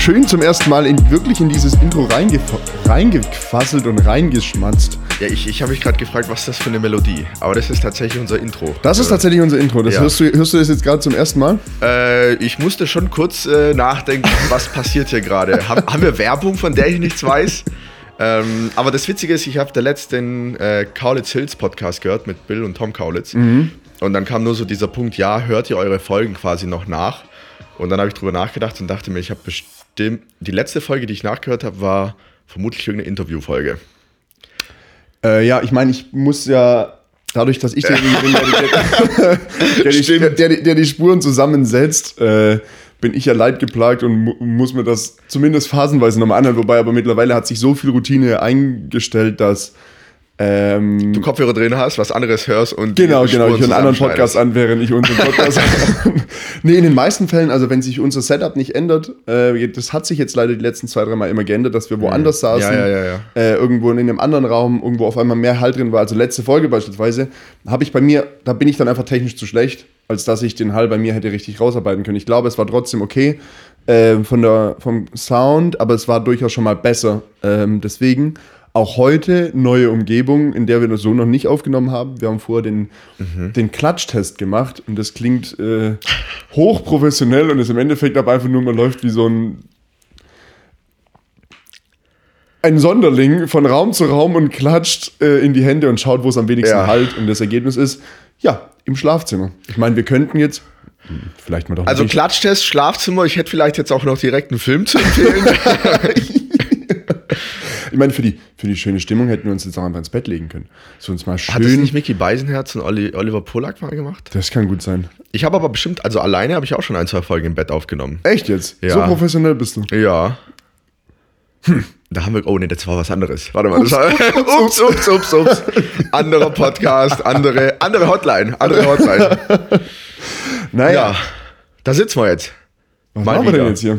Schön, zum ersten Mal in, wirklich in dieses Intro reingef reingequasselt und reingeschmatzt. Ja, ich, ich habe mich gerade gefragt, was ist das für eine Melodie? Aber das ist tatsächlich unser Intro. Das ist tatsächlich unser Intro. Das Ja. hörst, du, hörst du das jetzt gerade zum ersten Mal? Äh, ich musste schon kurz äh, nachdenken, was passiert hier gerade. Haben, haben wir Werbung, von der ich nichts weiß? Ähm, aber das Witzige ist, ich habe der letzten äh, Kaulitz Hills Podcast gehört mit Bill und Tom Kaulitz. Und dann kam nur so dieser Punkt, ja, hört ihr eure Folgen quasi noch nach? Und dann habe ich drüber nachgedacht und dachte mir, ich habe bestimmt, die letzte Folge, die ich nachgehört habe, war vermutlich irgendeine Interviewfolge. Äh, ja, ich meine, ich muss ja dadurch, dass ich derjenige bin, der, die- der, Stimmt. der, die- der die Spuren zusammensetzt, äh, bin ich ja leidgeplagt und mu muss mir das zumindest phasenweise nochmal anhören. Wobei aber mittlerweile hat sich so viel Routine eingestellt, dass. Ähm, Du Kopfhörer drin hast, was anderes hörst und Genau, genau. Ich höre einen anderen. Podcast an, während ich unseren Podcast Nee, in den meisten Fällen, also wenn sich unser Setup nicht ändert, äh, das hat sich jetzt leider die letzten zwei, drei Mal immer geändert, dass wir woanders saßen, Mhm. Ja, ja, ja, ja. Äh, irgendwo in einem anderen Raum, irgendwo auf einmal mehr Halt drin war. Also letzte Folge beispielsweise, habe ich bei mir, da bin ich dann einfach technisch zu schlecht, als dass ich den Hall bei mir hätte richtig rausarbeiten können. Ich glaube, es war trotzdem okay äh, von der, vom Sound, aber es war durchaus schon mal besser. Ähm, deswegen auch heute neue Umgebung, in der wir das so noch nicht aufgenommen haben. Wir haben vorher den, Mhm. den Klatschtest gemacht und das klingt äh, hochprofessionell und ist im Endeffekt aber einfach nur, man läuft wie so ein ein Sonderling von Raum zu Raum und klatscht äh, in die Hände und schaut, wo es am wenigsten Ja. halt. Und das Ergebnis ist, ja, im Schlafzimmer. Ich meine, wir könnten jetzt, vielleicht mal doch Also nicht. Klatschtest, Schlafzimmer, ich hätte vielleicht jetzt auch noch direkt einen Film zu empfehlen. Ich meine, für die, für die schöne Stimmung hätten wir uns jetzt auch einfach ins Bett legen können. So uns mal Hat das schön. nicht Mickey Beisenherz und Oliver Polak mal gemacht? Das kann gut sein. Ich habe aber bestimmt, also alleine habe ich auch schon ein, zwei Folgen im Bett aufgenommen. Echt jetzt? Ja. So professionell bist du. Ja. Da haben wir, oh nee, das war was anderes. Warte mal, das war, ups, ups, ups, ups. Anderer Podcast, andere, andere Hotline, andere Hotline. Naja, Ja, da sitzen wir jetzt. was mal machen wir denn wieder. jetzt hier?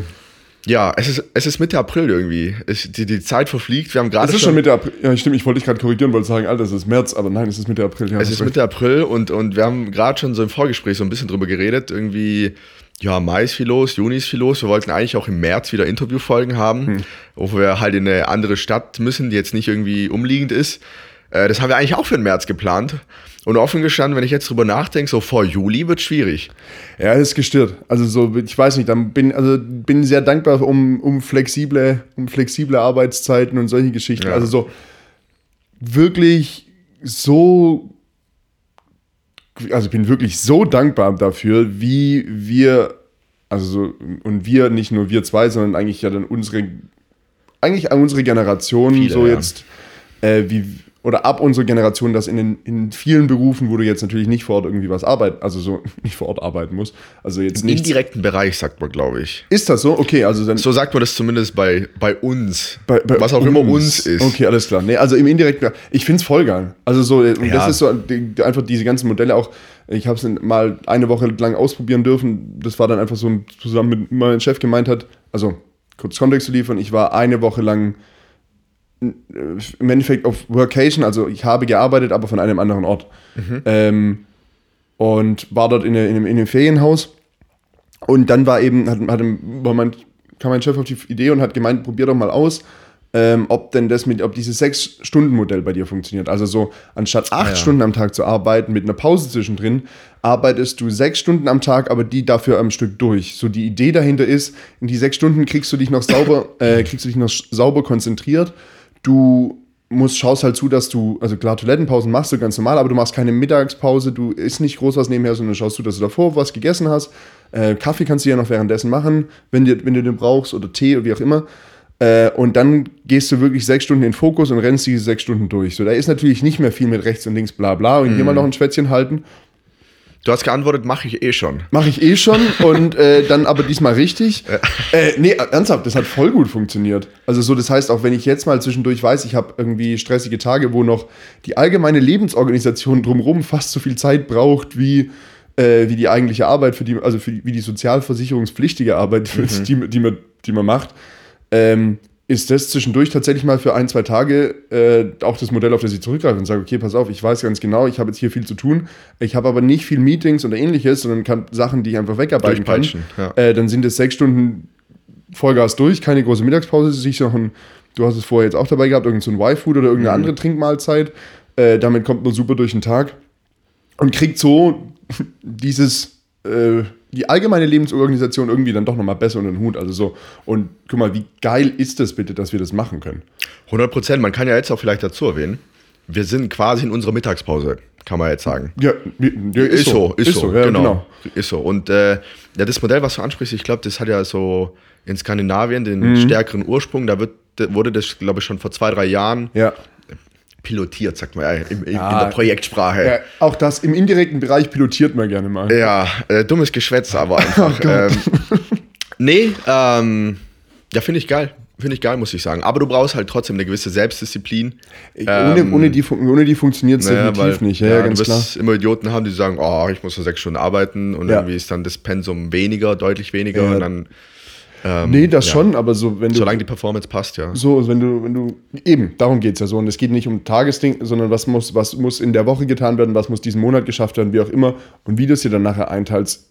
Ja, es ist, es ist Mitte April irgendwie. Es, die, die Zeit verfliegt. Wir haben gerade Es ist schon Mitte April. Ja, stimmt, ich wollte dich gerade korrigieren, wollte sagen, Alter, es ist März, aber nein, es ist Mitte April. Ja, Es ist recht. Mitte April und, und wir haben gerade schon so im Vorgespräch so ein bisschen drüber geredet. Irgendwie, ja, Mai ist viel los, Juni ist viel los. Wir wollten eigentlich auch im März wieder Interviewfolgen haben, Hm. wo wir halt in eine andere Stadt müssen, die jetzt nicht irgendwie umliegend ist. Äh, das haben wir eigentlich auch für den März geplant. Und offen gestanden, wenn ich jetzt drüber nachdenke, so vor Juli wird schwierig. Ja, ist gestört. Also so, ich weiß nicht, dann bin also bin sehr dankbar um, um flexible, um flexible Arbeitszeiten und solche Geschichten. Ja. Also so wirklich so also ich bin wirklich so dankbar dafür, wie wir also so, und wir nicht nur wir zwei, sondern eigentlich ja dann unsere eigentlich unsere Generation Viele, so ja. jetzt äh, wie oder ab unserer Generation, dass in, den, in vielen Berufen, wo du jetzt natürlich nicht vor Ort irgendwie was arbeiten, also so nicht vor Ort arbeiten musst, also jetzt Im nicht. indirekten Bereich, sagt man, glaube ich. Ist das so? Okay, also dann. So sagt man das zumindest bei, bei uns. bei- bei was auch immer uns ist. Okay, alles klar. Nee, also im indirekten, ich finde es voll geil. Also so, und Ja. das ist so die, einfach diese ganzen Modelle auch. Ich habe es mal eine Woche lang ausprobieren dürfen. Das war dann einfach so zusammen mit meinem Chef gemeint hat. Also kurz Kontext zu liefern. Ich war eine Woche lang im Endeffekt auf Workation. Also ich habe gearbeitet, aber von einem anderen Ort. Mhm. Ähm, und war dort in, in, einem, in einem Ferienhaus. Und dann war eben, hat, hat, war mein, kam mein Chef auf die Idee und hat gemeint, probier doch mal aus, ähm, ob denn das mit, ob dieses Sechs-Stunden-Modell bei dir funktioniert. Also so, anstatt acht ja. Stunden am Tag zu arbeiten mit einer Pause zwischendrin, arbeitest du sechs Stunden am Tag, aber die dafür am Stück durch. So die Idee dahinter ist, in die sechs Stunden kriegst du dich noch sauber, äh, kriegst du dich noch sauber konzentriert. Du musst, schaust halt zu, dass du, also klar, Toilettenpausen machst du ganz normal, aber du machst keine Mittagspause, du isst nicht groß was nebenher, sondern schaust du, dass du davor was gegessen hast. Äh, Kaffee kannst du ja noch währenddessen machen, wenn, dir, wenn du den brauchst oder Tee oder wie auch immer. Äh, und dann gehst du wirklich sechs Stunden in Fokus und rennst diese sechs Stunden durch. So, da ist natürlich nicht mehr viel mit rechts und links, bla bla, und hier mal noch ein Schwätzchen halten. Du hast geantwortet, mache ich eh schon. Mache ich eh schon und äh, dann aber diesmal richtig. Äh, nee, ernsthaft, das hat voll gut funktioniert. Also so, das heißt, auch wenn ich jetzt mal zwischendurch weiß, ich habe irgendwie stressige Tage, wo noch die allgemeine Lebensorganisation drumherum fast so viel Zeit braucht wie, äh, wie die eigentliche Arbeit, für die, also für die, wie die sozialversicherungspflichtige Arbeit, die, die man, die man macht, ähm, ist das zwischendurch tatsächlich mal für ein, zwei Tage äh, auch das Modell, auf das ich zurückgreife und sage, okay, pass auf, ich weiß ganz genau, ich habe jetzt hier viel zu tun, ich habe aber nicht viel Meetings oder ähnliches, sondern kann Sachen, die ich einfach wegarbeiten kann. ja. Äh, dann sind es sechs Stunden Vollgas durch, keine große Mittagspause, sich noch ein, du hast es vorher jetzt auch dabei gehabt, irgendein so ein Y-Food oder irgendeine andere Trinkmahlzeit. Äh, damit kommt man super durch den Tag und kriegt so dieses, äh, die allgemeine Lebensorganisation irgendwie dann doch nochmal besser unter den Hut. Also so, und guck mal, wie geil ist das bitte, dass wir das machen können? 100 Prozent. Man kann ja jetzt auch vielleicht dazu erwähnen, wir sind quasi in unserer Mittagspause, kann man jetzt sagen. Ja, ja Ist so, ist, so, ja, genau. Ist so. Und äh, ja, das Modell, was du ansprichst, ich glaube, das hat ja so in Skandinavien den Mhm. stärkeren Ursprung. Da wird, wurde das, glaube ich, schon vor zwei, drei Jahren Ja. Pilotiert, sagt man ja, in, in, in der Projektsprache. ja. Auch das im indirekten Bereich pilotiert man gerne mal. Ja, äh, dummes Geschwätz, aber einfach. Oh ähm, nee, ähm, ja, finde ich geil. Finde ich geil, muss ich sagen. Aber du brauchst halt trotzdem eine gewisse Selbstdisziplin. ohne, Ähm, ohne die, ohne die funktioniert es Naja, definitiv nicht. Ja, ja, ganz du klar. wirst immer Idioten haben, die sagen, oh, ich muss nur sechs Stunden arbeiten und irgendwie ist dann das Pensum weniger, deutlich weniger und dann, ähm, Nee, das ja. schon, aber so, wenn du. solange die Performance passt, ja. So, wenn du, wenn du, eben, darum geht es ja so. Und es geht nicht um Tagesding, sondern was muss, was muss in der Woche getan werden, was muss diesen Monat geschafft werden, wie auch immer. Und wie du es dir dann nachher einteilst,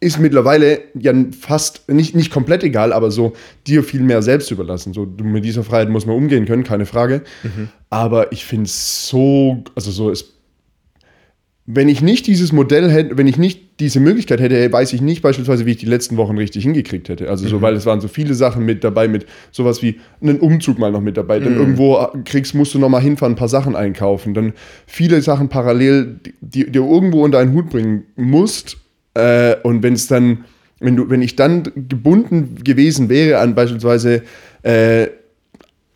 ist mittlerweile ja fast, nicht, nicht komplett egal, aber so dir viel mehr selbst überlassen. So, mit dieser Freiheit muss man umgehen können, keine Frage. Aber ich finde es so, also so ist. Wenn ich nicht dieses Modell hätte, wenn ich nicht diese Möglichkeit hätte, weiß ich nicht beispielsweise, wie ich die letzten Wochen richtig hingekriegt hätte. Also so, weil es waren so viele Sachen mit dabei, mit sowas wie einen Umzug mal noch mit dabei. Dann irgendwo kriegst, musst du noch mal hinfahren, ein paar Sachen einkaufen. Dann viele Sachen parallel, die du irgendwo unter einen Hut bringen musst. Äh, und wenn es dann, wenn du, wenn ich dann gebunden gewesen wäre an beispielsweise äh,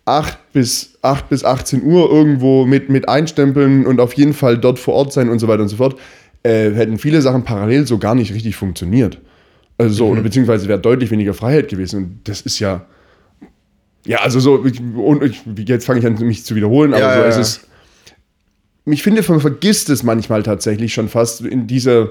8 bis, 8 bis 18 Uhr irgendwo mit, mit einstempeln und auf jeden Fall dort vor Ort sein und so weiter und so fort, äh, hätten viele Sachen parallel so gar nicht richtig funktioniert. Also so, oder beziehungsweise wäre deutlich weniger Freiheit gewesen. Und das ist ja. Ja, also so, ich, und ich, jetzt fange ich an, mich zu wiederholen, aber Ja, so, ja, es ist. Ich finde, man vergisst es manchmal tatsächlich schon fast in dieser.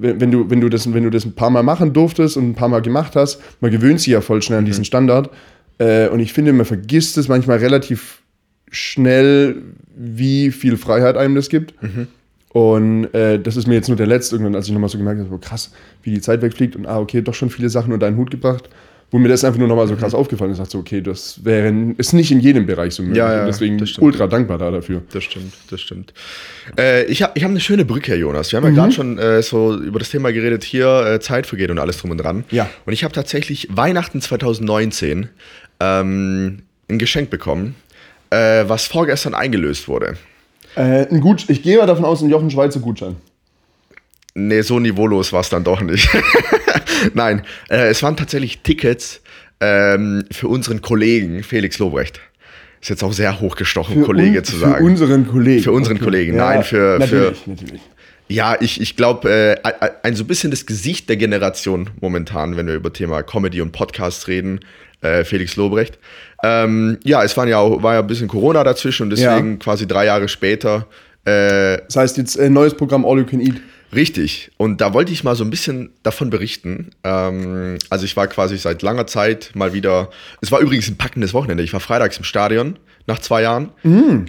Wenn du, wenn, du das, wenn du das ein paar Mal machen durftest und ein paar Mal gemacht hast, man gewöhnt sich ja voll schnell an diesen Standard. Äh, und ich finde, man vergisst es manchmal relativ schnell, wie viel Freiheit einem das gibt. Und äh, das ist mir jetzt nur der letzte, irgendwann, als ich nochmal so gemerkt habe, so krass, wie die Zeit wegfliegt und ah, okay, doch schon viele Sachen unter einen Hut gebracht, wo mir das einfach nur nochmal so krass aufgefallen ist. Ich dachte so, okay, das wäre ist nicht in jedem Bereich so möglich. Ja, ja, und deswegen ultra dankbar da dafür. Das stimmt, das stimmt. Äh, ich habe ich hab eine schöne Brücke, Jonas. Wir haben Mhm. ja gerade schon äh, so über das Thema geredet, hier äh, Zeit vergeht und alles drum und dran. Ja. Und ich habe tatsächlich Weihnachten 2019 ähm, ein Geschenk bekommen, äh, was vorgestern eingelöst wurde. Äh, ein Gut, ich gehe mal davon aus, ein Jochen Schweizer Gutschein. Nee, so niveaulos war es dann doch nicht. Nein, äh, es waren tatsächlich Tickets ähm, für unseren Kollegen Felix Lobrecht. Ist jetzt auch sehr hochgestochen, Kollege un- zu sagen. Für unseren Kollegen. Für unseren Kollegen, nein, für- Natürlich, natürlich. Ja, ich, ich glaube, äh, ein- ein so bisschen das Gesicht der Generation momentan, wenn wir über Thema Comedy und Podcast reden, äh, Felix Lobrecht. Ähm, ja, es waren ja auch, war ja ein bisschen Corona dazwischen und deswegen Ja. quasi drei Jahre später. Äh, Das heißt jetzt äh, neues Programm All You Can Eat. richtig. Und da wollte ich mal so ein bisschen davon berichten. Ähm, also ich war quasi seit langer Zeit mal wieder. Es war übrigens ein packendes Wochenende. Ich war freitags im Stadion nach zwei Jahren.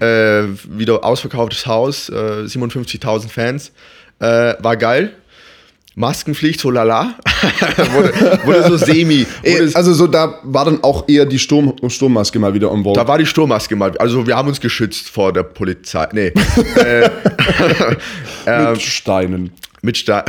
Äh, wieder ausverkauftes Haus, äh, 57.000 Fans. Äh, war geil. Maskenpflicht, so lala. wurde, wurde so semi. Wurde, also so, da war dann auch eher die Sturm, Sturmmaske mal wieder on board. da war die Sturmmaske mal. Also wir haben uns geschützt vor der Polizei. Nee. äh, mit Steinen. Mit Sta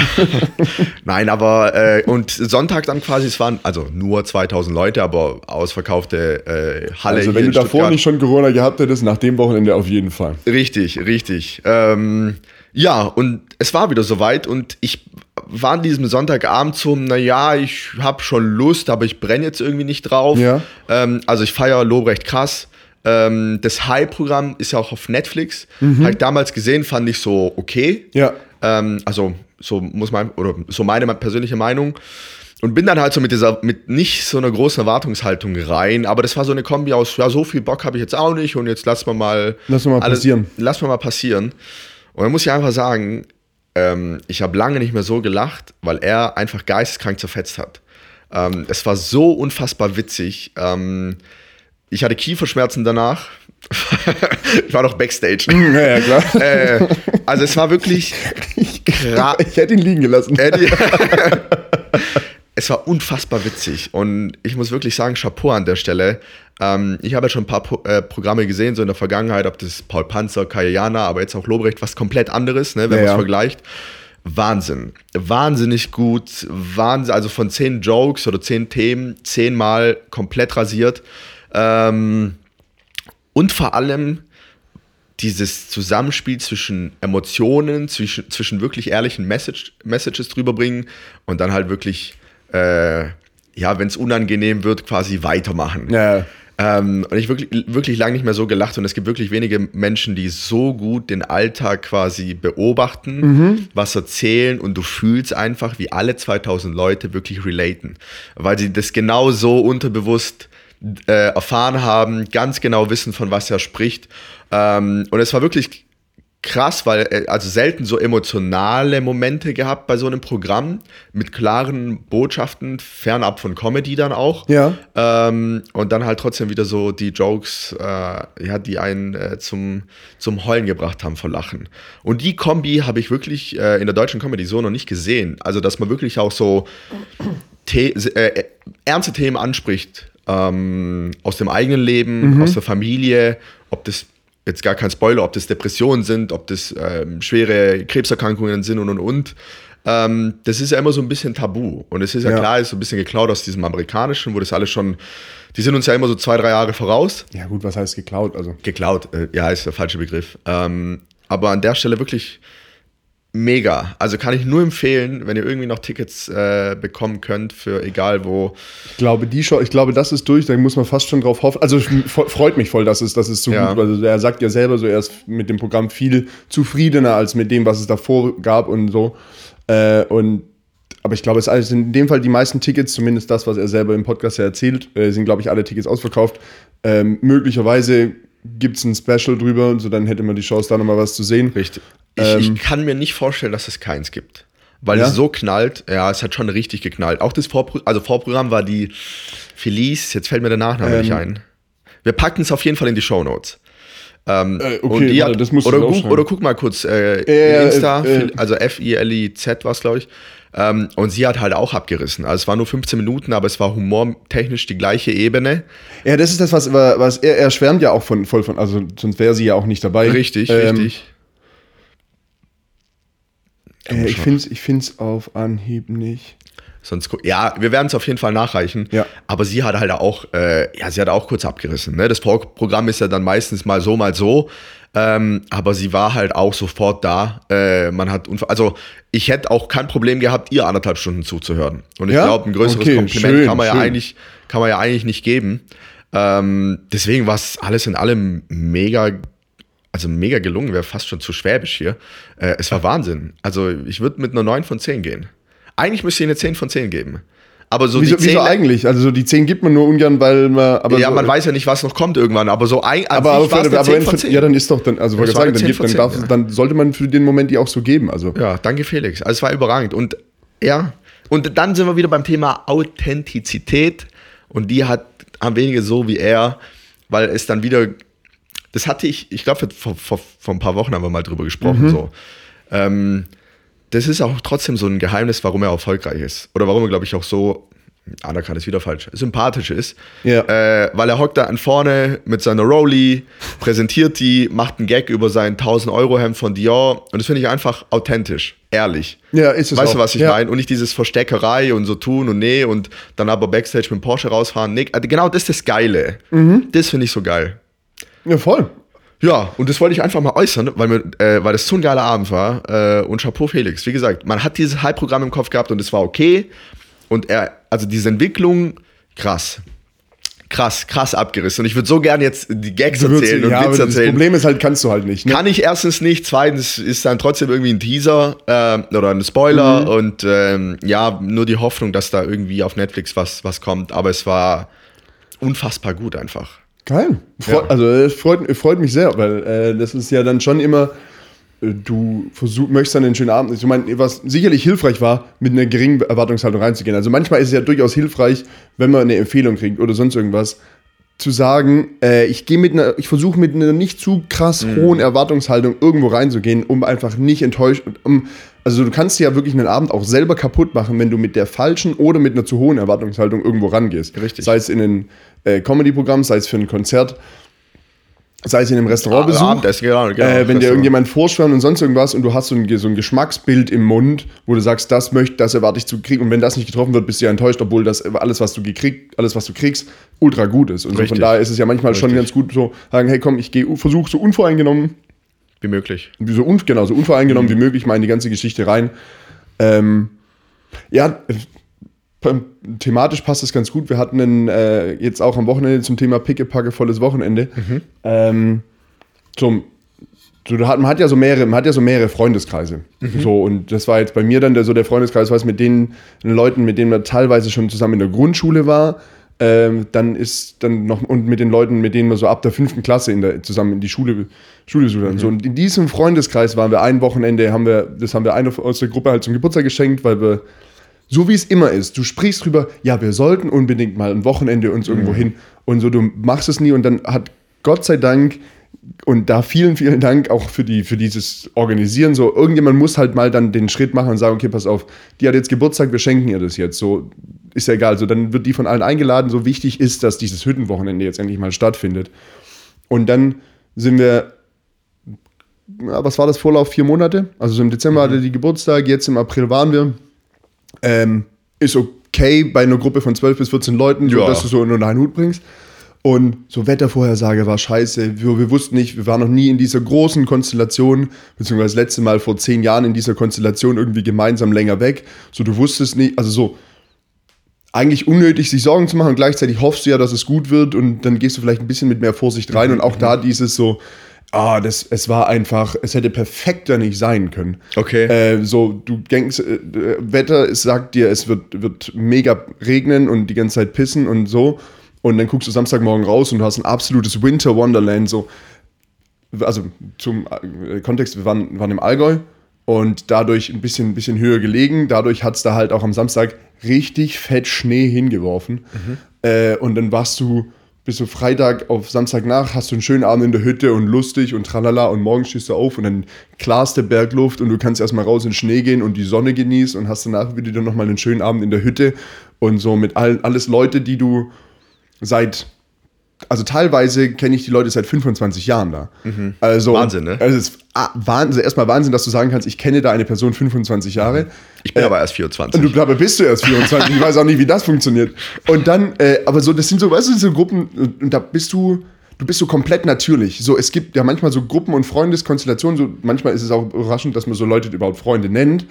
Nein, aber äh, und Sonntag dann quasi, es waren also nur 2000 Leute, aber ausverkaufte äh, Halle. Also wenn du davor Stuttgart. nicht schon Corona gehabt hättest, nach dem Wochenende auf jeden Fall. Richtig, richtig. Ähm, ja, und es war wieder soweit und ich war an diesem Sonntagabend so, naja, ich habe schon Lust, aber ich brenne jetzt irgendwie nicht drauf. Ja. Ähm, also ich feiere Lobrecht krass. Ähm, das High-Programm ist ja auch auf Netflix. Habe ich damals gesehen, fand ich so okay. Ja. Ähm, also so muss man, oder so meine persönliche Meinung. Und bin dann halt so mit dieser, mit nicht so einer großen Erwartungshaltung rein, aber das war so eine Kombi aus, ja, so viel Bock habe ich jetzt auch nicht und jetzt lassen wir mal. Lass mal passieren. Lass mal mal passieren. Und dann muss ich einfach sagen, ähm, ich habe lange nicht mehr so gelacht, weil er einfach geisteskrank zerfetzt hat. Ähm, es war so unfassbar witzig. Ähm, ich hatte Kieferschmerzen danach. ich war noch Backstage. Ja, ja klar. äh, also es war wirklich krass. Ich hätte ihn liegen gelassen. Eddie. es war unfassbar witzig und ich muss wirklich sagen, Chapeau an der Stelle. Ähm, ich habe ja schon ein paar Pro äh, Programme gesehen, so in der Vergangenheit, ob das Paul Panzer, Kajana, aber jetzt auch Lobrecht, was komplett anderes, ne, wenn Ja, man es ja. vergleicht. Wahnsinn. Wahnsinnig gut. Wahnsinn, also von zehn Jokes oder zehn Themen, zehnmal komplett rasiert. Ähm, und vor allem dieses Zusammenspiel zwischen Emotionen, zwischen, zwischen wirklich ehrlichen Message, Messages drüber bringen und dann halt wirklich, äh, ja, wenn es unangenehm wird, quasi weitermachen. Ja. Ähm, und ich wirklich, wirklich lange nicht mehr so gelacht und es gibt wirklich wenige Menschen, die so gut den Alltag quasi beobachten, was erzählen und du fühlst einfach, wie alle 2000 Leute wirklich relaten, weil sie das genau so unterbewusst äh, erfahren haben, ganz genau wissen, von was er spricht. Ähm, und es war wirklich krass, weil also selten so emotionale Momente gehabt bei so einem Programm mit klaren Botschaften, fernab von Comedy dann auch. Ja. Ähm, und dann halt trotzdem wieder so die Jokes, äh, ja, die einen äh, zum, zum Heulen gebracht haben vor Lachen. Und die Kombi habe ich wirklich äh, in der deutschen Comedy so noch nicht gesehen. Also, dass man wirklich auch so The äh, ernste Themen anspricht ähm, aus dem eigenen Leben, aus der Familie, ob das jetzt gar kein Spoiler, ob das Depressionen sind, ob das ähm, schwere Krebserkrankungen sind und und und. Ähm, das ist ja immer so ein bisschen tabu. Und es ist ja, Ja. klar, ist so ein bisschen geklaut aus diesem amerikanischen, wo das alles schon, die sind uns ja immer so zwei, drei Jahre voraus. Ja, gut, was heißt geklaut? Also. Geklaut, äh, ja, ist der falsche Begriff. Ähm, aber an der Stelle wirklich mega. Also kann ich nur empfehlen, wenn ihr irgendwie noch Tickets äh, bekommen könnt für egal wo. Ich glaube, die Show, ich glaube, das ist durch, da muss man fast schon drauf hoffen. Also freut mich voll, dass es, dass es so Ja. gut Also er sagt ja selber so, er ist mit dem Programm viel zufriedener als mit dem, was es davor gab und so. Äh, und aber ich glaube, es ist alles in dem Fall die meisten Tickets, zumindest das, was er selber im Podcast ja erzählt, äh, sind, glaube ich, alle Tickets ausverkauft. Ähm, möglicherweise gibt es ein Special drüber, so dann hätte man die Chance, da nochmal was zu sehen. Richtig. Ich, Ähm, ich kann mir nicht vorstellen, dass es keins gibt. Weil Ja? es so knallt, ja, es hat schon richtig geknallt. Auch das Vorprogramm, also Vorprogramm war die Felice, jetzt fällt mir der Nachname Ähm. nicht ein. Wir packen es auf jeden Fall in die Shownotes. Ähm, Äh, okay, warte, hat, das musst oder, oder guck mal kurz, äh, in Insta, äh, äh. Also F-I-L-I-Z war es, glaube ich. Ähm, und sie hat halt auch abgerissen. Also es war nur 15 Minuten, aber es war humortechnisch die gleiche Ebene. Ja, das ist das, was, was er, er schwärmt ja auch von, voll von, also sonst wäre sie ja auch nicht dabei. Richtig, Ähm, richtig. Äh, ich finde es ich find's auf Anhieb nicht. Sonst, ja, wir werden es auf jeden Fall nachreichen. Ja. Aber sie hat halt auch, äh, ja, sie hat auch kurz abgerissen. Ne? Das Pro Programm ist ja dann meistens mal so, mal so. Ähm, aber sie war halt auch sofort da. Äh, man hat, also ich hätte auch kein Problem gehabt, ihr anderthalb Stunden zuzuhören. Und ich Ja? glaube, ein größeres Okay, Kompliment schön, kann man ja eigentlich, kann man ja eigentlich nicht geben. Ähm, deswegen war es alles in allem mega, also mega gelungen, wäre fast schon zu schwäbisch hier. Äh, es war Wahnsinn. Also ich würde mit einer 9 von 10 gehen. Eigentlich müsste ich eine 10 von 10 geben. Aber so Wieso, die 10, wieso eigentlich? Also so die 10 gibt man nur ungern, weil man. Aber ja, so, man weiß ja nicht, was noch kommt irgendwann, aber so ein, Aber, aber, für, aber 10 wenn, von für, 10. ja, dann ist doch dann, also wollte sagen, dann, 10 gibt, dann, 10, darf, ja. dann sollte man für den Moment die auch so geben. Also Ja, danke Felix. Also es war überragend. Und ja, und dann sind wir wieder beim Thema Authentizität. Und die hat, haben wenige so wie er, weil es dann wieder, das hatte ich, ich glaube, vor, vor, vor ein paar Wochen haben wir mal drüber gesprochen. So. Ähm, das ist auch trotzdem so ein Geheimnis, warum er erfolgreich ist. Oder warum er, glaube ich, auch so, anerkannt ist wieder falsch, sympathisch ist. Ja. Äh, weil er hockt da an vorne mit seiner Rolli, präsentiert die, macht einen Gag über sein 1000-Euro-Hemd von Dior. Und das finde ich einfach authentisch, ehrlich. Ja, ist es Weißt auch. du, was ich Ja. meine? Und nicht dieses Versteckerei und so tun und nee und dann aber Backstage mit dem Porsche rausfahren. Nee, also genau das ist das Geile. Mhm. Das finde ich so geil. Ja, voll. Ja, und das wollte ich einfach mal äußern, weil, mir, äh, weil das so ein geiler Abend war. Äh, und Chapeau Felix. Wie gesagt, man hat dieses Hype-Programm im Kopf gehabt und es war okay. Und er, also diese Entwicklung, krass. Krass, krass abgerissen. Und ich würde so gerne jetzt die Gags erzählen und ja, Witze das erzählen. Problem ist halt, kannst du halt nicht. Ne? Kann ich erstens nicht, zweitens ist dann trotzdem irgendwie ein Teaser ähm, oder ein Spoiler Mhm. und ähm, ja, nur die Hoffnung, dass da irgendwie auf Netflix was, was kommt. Aber es war unfassbar gut einfach. Geil. Freu, Ja. Also es freut, freut mich sehr, weil äh, das ist ja dann schon immer, äh, du versuch, möchtest dann einen schönen Abend. Ich meine, was sicherlich hilfreich war, mit einer geringen Erwartungshaltung reinzugehen. Also manchmal ist es ja durchaus hilfreich, wenn man eine Empfehlung kriegt oder sonst irgendwas, zu sagen, äh, ich gehe mit einer, ich versuche mit einer nicht zu krass hohen Erwartungshaltung irgendwo reinzugehen, um einfach nicht enttäuscht, um, also du kannst dir ja wirklich einen Abend auch selber kaputt machen, wenn du mit der falschen oder mit einer zu hohen Erwartungshaltung irgendwo rangehst. Richtig. Sei es in ein äh, Comedy-Programm, sei es für ein Konzert, sei es in einem Restaurantbesuch. Abendessen, genau, genau, äh, wenn dir irgendjemand vorschwärmt und sonst irgendwas und du hast so ein, so ein Geschmacksbild im Mund, wo du sagst, das möchte, das erwarte ich zu kriegen und wenn das nicht getroffen wird, bist du ja enttäuscht, obwohl das alles, was du gekriegt, alles, was du kriegst, ultra gut ist. Und so von daher ist es ja manchmal schon Richtig. ganz gut, so sagen, hey komm, ich gehe, versuche so unvoreingenommen, Wie möglich. so un, genau, so unvoreingenommen wie möglich mal in die ganze Geschichte rein. Ähm, ja, thematisch passt das ganz gut. Wir hatten einen, äh, jetzt auch am Wochenende zum Thema Pickepacke volles Wochenende. Ähm, zum, so, hat, man hat ja so mehrere, man hat ja so mehrere Freundeskreise. So, und das war jetzt bei mir dann der, so der Freundeskreis, was mit den Leuten, mit denen man teilweise schon zusammen in der Grundschule war. Ähm, dann ist dann noch, und mit den Leuten, mit denen wir so ab der fünften Klasse in der, zusammen in die Schule, Schule haben. So, und in diesem Freundeskreis waren wir ein Wochenende, haben wir, das haben wir einer aus der Gruppe halt zum Geburtstag geschenkt, weil wir so wie es immer ist, du sprichst drüber, ja, wir sollten unbedingt mal ein Wochenende uns irgendwo hin und so, du machst es nie und dann hat Gott sei Dank und da vielen, vielen Dank auch für, die, für dieses Organisieren, so irgendjemand muss halt mal dann den Schritt machen und sagen, okay, pass auf, die hat jetzt Geburtstag, wir schenken ihr das jetzt, so ist ja egal, so dann wird die von allen eingeladen, so wichtig ist, dass dieses Hüttenwochenende jetzt endlich mal stattfindet und dann sind wir ja, was war das Vorlauf? Vier Monate? Also so im Dezember hatte die Geburtstag, jetzt im April waren wir. Ähm, ist okay bei einer Gruppe von 12 bis 14 Leuten, so, Ja. dass du so unter einen Hut bringst. Und so Wettervorhersage war scheiße. Wir, wir wussten nicht, wir waren noch nie in dieser großen Konstellation, beziehungsweise das letzte Mal vor zehn Jahren in dieser Konstellation irgendwie gemeinsam länger weg. So, du wusstest nicht, also so, eigentlich unnötig, sich Sorgen zu machen und gleichzeitig hoffst du ja, dass es gut wird und dann gehst du vielleicht ein bisschen mit mehr Vorsicht rein und auch da dieses so, ah, das, es war einfach, es hätte perfekter nicht sein können. Okay. Äh, so, du denkst, äh, äh, Wetter, es sagt dir, es wird, wird mega regnen und die ganze Zeit pissen und so und dann guckst du Samstagmorgen raus und du hast ein absolutes Winter Wonderland, so, also zum äh, Kontext, wir waren, waren im Allgäu und dadurch ein bisschen, ein bisschen höher gelegen. Dadurch hat es da halt auch am Samstag richtig fett Schnee hingeworfen. Äh, und dann warst du bis du Freitag auf Samstag nach, hast du einen schönen Abend in der Hütte und lustig und tralala und morgen stehst du auf und dann klarste Bergluft und du kannst erstmal raus in den Schnee gehen und die Sonne genießen und hast danach wieder nochmal einen schönen Abend in der Hütte und so mit allen, alles Leute, die du seit also teilweise kenne ich die Leute seit 25 Jahren da. Also, Wahnsinn, ne? Also es ist ah, Wahnsinn, erstmal Wahnsinn, dass du sagen kannst, ich kenne da eine Person 25 Jahre. Ich bin Äh, aber erst 24. Und du dabei bist du erst 24. ich weiß auch nicht, wie das funktioniert. Und dann, äh, aber so, das sind so, weißt du, so Gruppen, und da bist du, du bist so komplett natürlich. So, es gibt ja manchmal so Gruppen und Freundeskonstellationen, so, manchmal ist es auch überraschend, dass man so Leute überhaupt Freunde nennt.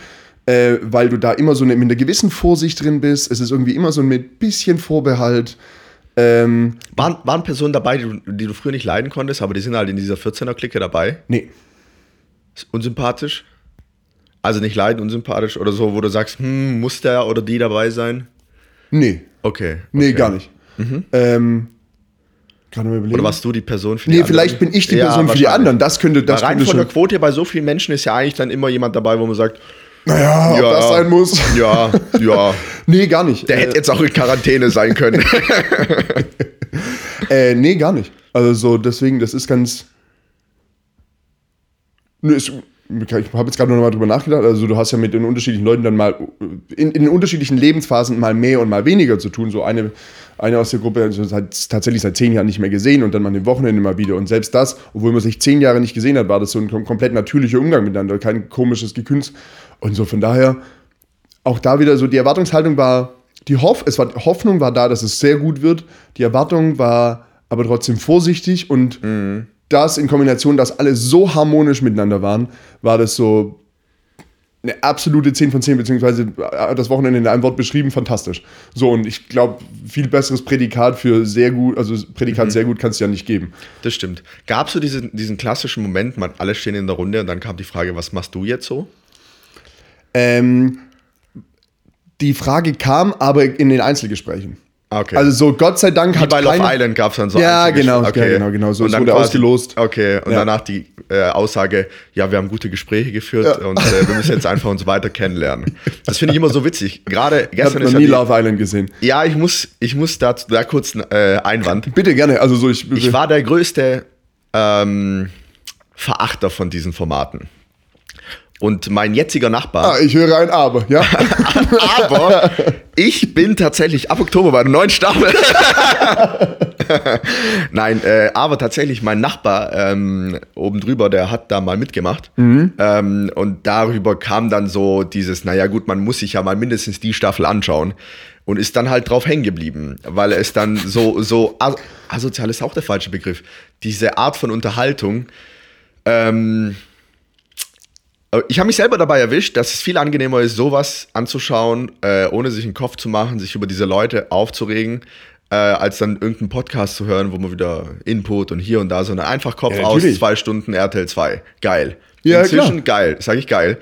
Äh, weil du da immer so eine, mit einer gewissen Vorsicht drin bist. Es ist irgendwie immer so mit bisschen Vorbehalt. Ähm, waren, waren Personen dabei, die du, die du früher nicht leiden konntest, aber die sind halt in dieser 14er-Clique dabei? nee, Unsympathisch? Also nicht leiden, unsympathisch oder so, wo du sagst, hm, muss der oder die dabei sein? nee, Okay. nee, okay. gar nicht. Ähm, gerade mal überlegen. Oder warst du die Person für Nee, die anderen? vielleicht bin ich die Ja, Person für die anderen. Das könnte, das Weil rein könnte von der schon. Quote bei so vielen Menschen ist ja eigentlich dann immer jemand dabei, wo man sagt, Naja, ob Ja. das sein muss. ja, ja, Nee, gar nicht. der hätte jetzt auch in Quarantäne sein können. Äh, nee, gar nicht. Also so, deswegen, das ist ganz. Nö, ist, ich habe jetzt gerade noch mal drüber nachgedacht. Also du hast ja mit den unterschiedlichen Leuten dann mal in, in den unterschiedlichen Lebensphasen mal mehr und mal weniger zu tun. So eine, eine aus der Gruppe also hat tatsächlich seit zehn Jahren nicht mehr gesehen und dann mal am Wochenende mal wieder. Und selbst das, obwohl man sich zehn Jahre nicht gesehen hat, war das so ein kom komplett natürlicher Umgang miteinander, kein komisches Gekünst. Und so von daher, auch da wieder so, die Erwartungshaltung war, die Hoff, es war, Hoffnung war da, dass es sehr gut wird. Die Erwartung war aber trotzdem vorsichtig und das in Kombination, dass alle so harmonisch miteinander waren, war das so eine absolute 10 von 10, beziehungsweise äh, das Wochenende in einem Wort beschrieben, fantastisch. So, und ich glaube, viel besseres Prädikat für sehr gut, also Prädikat sehr gut kannst du ja nicht geben. Das stimmt. Gab es so diesen, diesen klassischen Moment, man, alle stehen in der Runde und dann kam die Frage, was machst du jetzt so? Ähm, die Frage kam aber in den Einzelgesprächen. Okay. Also so Gott sei Dank Wie hat bei Love keine- Island gab es dann so Ja, genau, ja, genau, genau. So, und es wurde dann, quasi- ausgelost. Okay, und Ja. danach die äh, Aussage, ja, wir haben gute Gespräche geführt Ja. und äh, wir müssen jetzt einfach uns weiter kennenlernen. Das finde ich immer so witzig. Gerade Ich habe gestern noch nie die, Love Island gesehen. Ja, ich muss, ich muss da, da kurz einen äh, Einwand. Bitte gerne. Also so ich, Ich war der größte ähm, Verachter von diesen Formaten. Und mein jetziger Nachbar, ah, ich höre ein Aber, ja. aber ich bin tatsächlich ab Oktober bei der neuen Staffel. Nein, äh, aber tatsächlich mein Nachbar ähm, oben drüber, der hat da mal mitgemacht. Ähm, und darüber kam dann so dieses, naja gut, man muss sich ja mal mindestens die Staffel anschauen. Und ist dann halt drauf hängen geblieben, weil es dann so, so as asozial ist auch der falsche Begriff. Diese Art von Unterhaltung, ähm, ich habe mich selber dabei erwischt, dass es viel angenehmer ist, sowas anzuschauen, äh, ohne sich einen Kopf zu machen, sich über diese Leute aufzuregen, äh, als dann irgendeinen Podcast zu hören, wo man wieder Input und hier und da, sondern einfach Kopf Ja, aus, zwei Stunden RTL 2. Geil. Ja, Inzwischen geil, sage ich geil.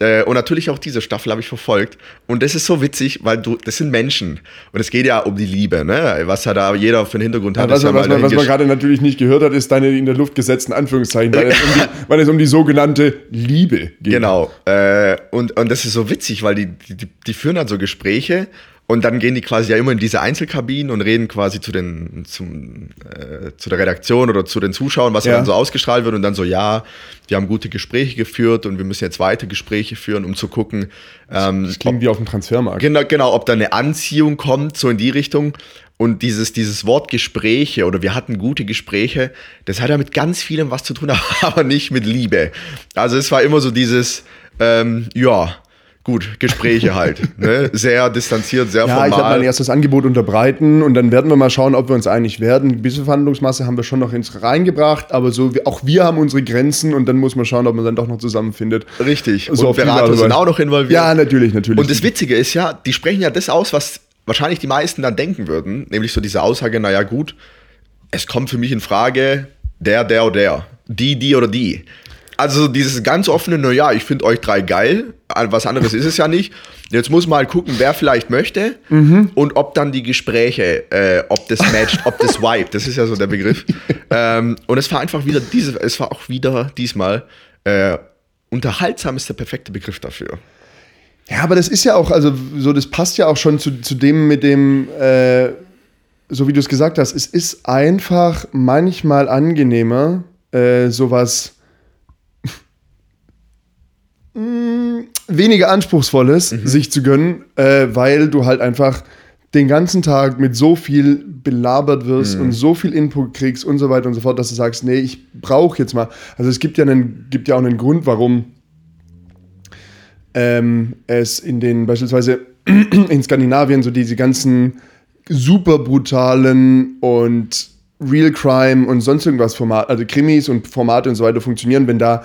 Äh, und natürlich auch diese Staffel habe ich verfolgt. Und das ist so witzig, weil du, das sind Menschen. Und es geht ja um die Liebe, ne? Was ja da jeder für einen Hintergrund hat. was, ist ja was, man, was man gerade natürlich nicht gehört hat, ist deine in der Luft gesetzten Anführungszeichen, weil es um die, weil es um die sogenannte Liebe geht. Genau. Äh, und, und das ist so witzig, weil die, die, die führen halt so Gespräche und dann gehen die quasi ja immer in diese Einzelkabinen und reden quasi zu den zum, äh, zu der Redaktion oder zu den Zuschauern, was Ja. dann so ausgestrahlt wird und dann so, ja, wir haben gute Gespräche geführt und wir müssen jetzt weiter Gespräche führen, um zu gucken, ähm, Das klingt wie auf dem Transfermarkt. Genau, genau, ob da eine Anziehung kommt, so in die Richtung. Und dieses, dieses Wort Gespräche oder wir hatten gute Gespräche, das hat ja mit ganz vielem was zu tun, aber nicht mit Liebe. Also es war immer so dieses, ähm, ja, gut, Gespräche halt. ne? Sehr distanziert, sehr Ja, ich werde formal. mein erstes Angebot unterbreiten und dann werden wir mal schauen, ob wir uns einig werden. Ein bisschen Verhandlungsmasse haben wir schon noch ins reingebracht, aber so wie, auch wir haben unsere Grenzen und dann muss man schauen, ob man dann doch noch zusammenfindet. Richtig. So und Berater sind auch noch involviert. Ja, natürlich, natürlich. Und das Witzige ist ja, die sprechen ja das aus, was wahrscheinlich die meisten dann denken würden, nämlich so diese Aussage, naja gut, es kommt für mich in Frage der, der oder der, die, die oder die. Also dieses ganz offene, naja, ich finde euch drei geil, was anderes ist es ja nicht. Jetzt muss man halt gucken, wer vielleicht möchte und ob dann die Gespräche, äh, ob das matcht, ob das vibe, das ist ja so der Begriff. ähm, und es war einfach wieder diese, es war auch wieder diesmal, äh, unterhaltsam ist der perfekte Begriff dafür. Ja, aber das ist ja auch, also so, das passt ja auch schon zu, zu dem mit dem, äh, so wie du es gesagt hast, es ist einfach manchmal angenehmer, äh, sowas mm, weniger Anspruchsvolles sich zu gönnen, äh, weil du halt einfach den ganzen Tag mit so viel belabert wirst und so viel Input kriegst und so weiter und so fort, dass du sagst, nee, ich brauche jetzt mal. Also es gibt ja einen, gibt ja auch einen Grund, warum ähm, es in den beispielsweise in Skandinavien so diese ganzen super brutalen und Real Crime und sonst irgendwas Format, also Krimis und Formate und so weiter funktionieren, wenn da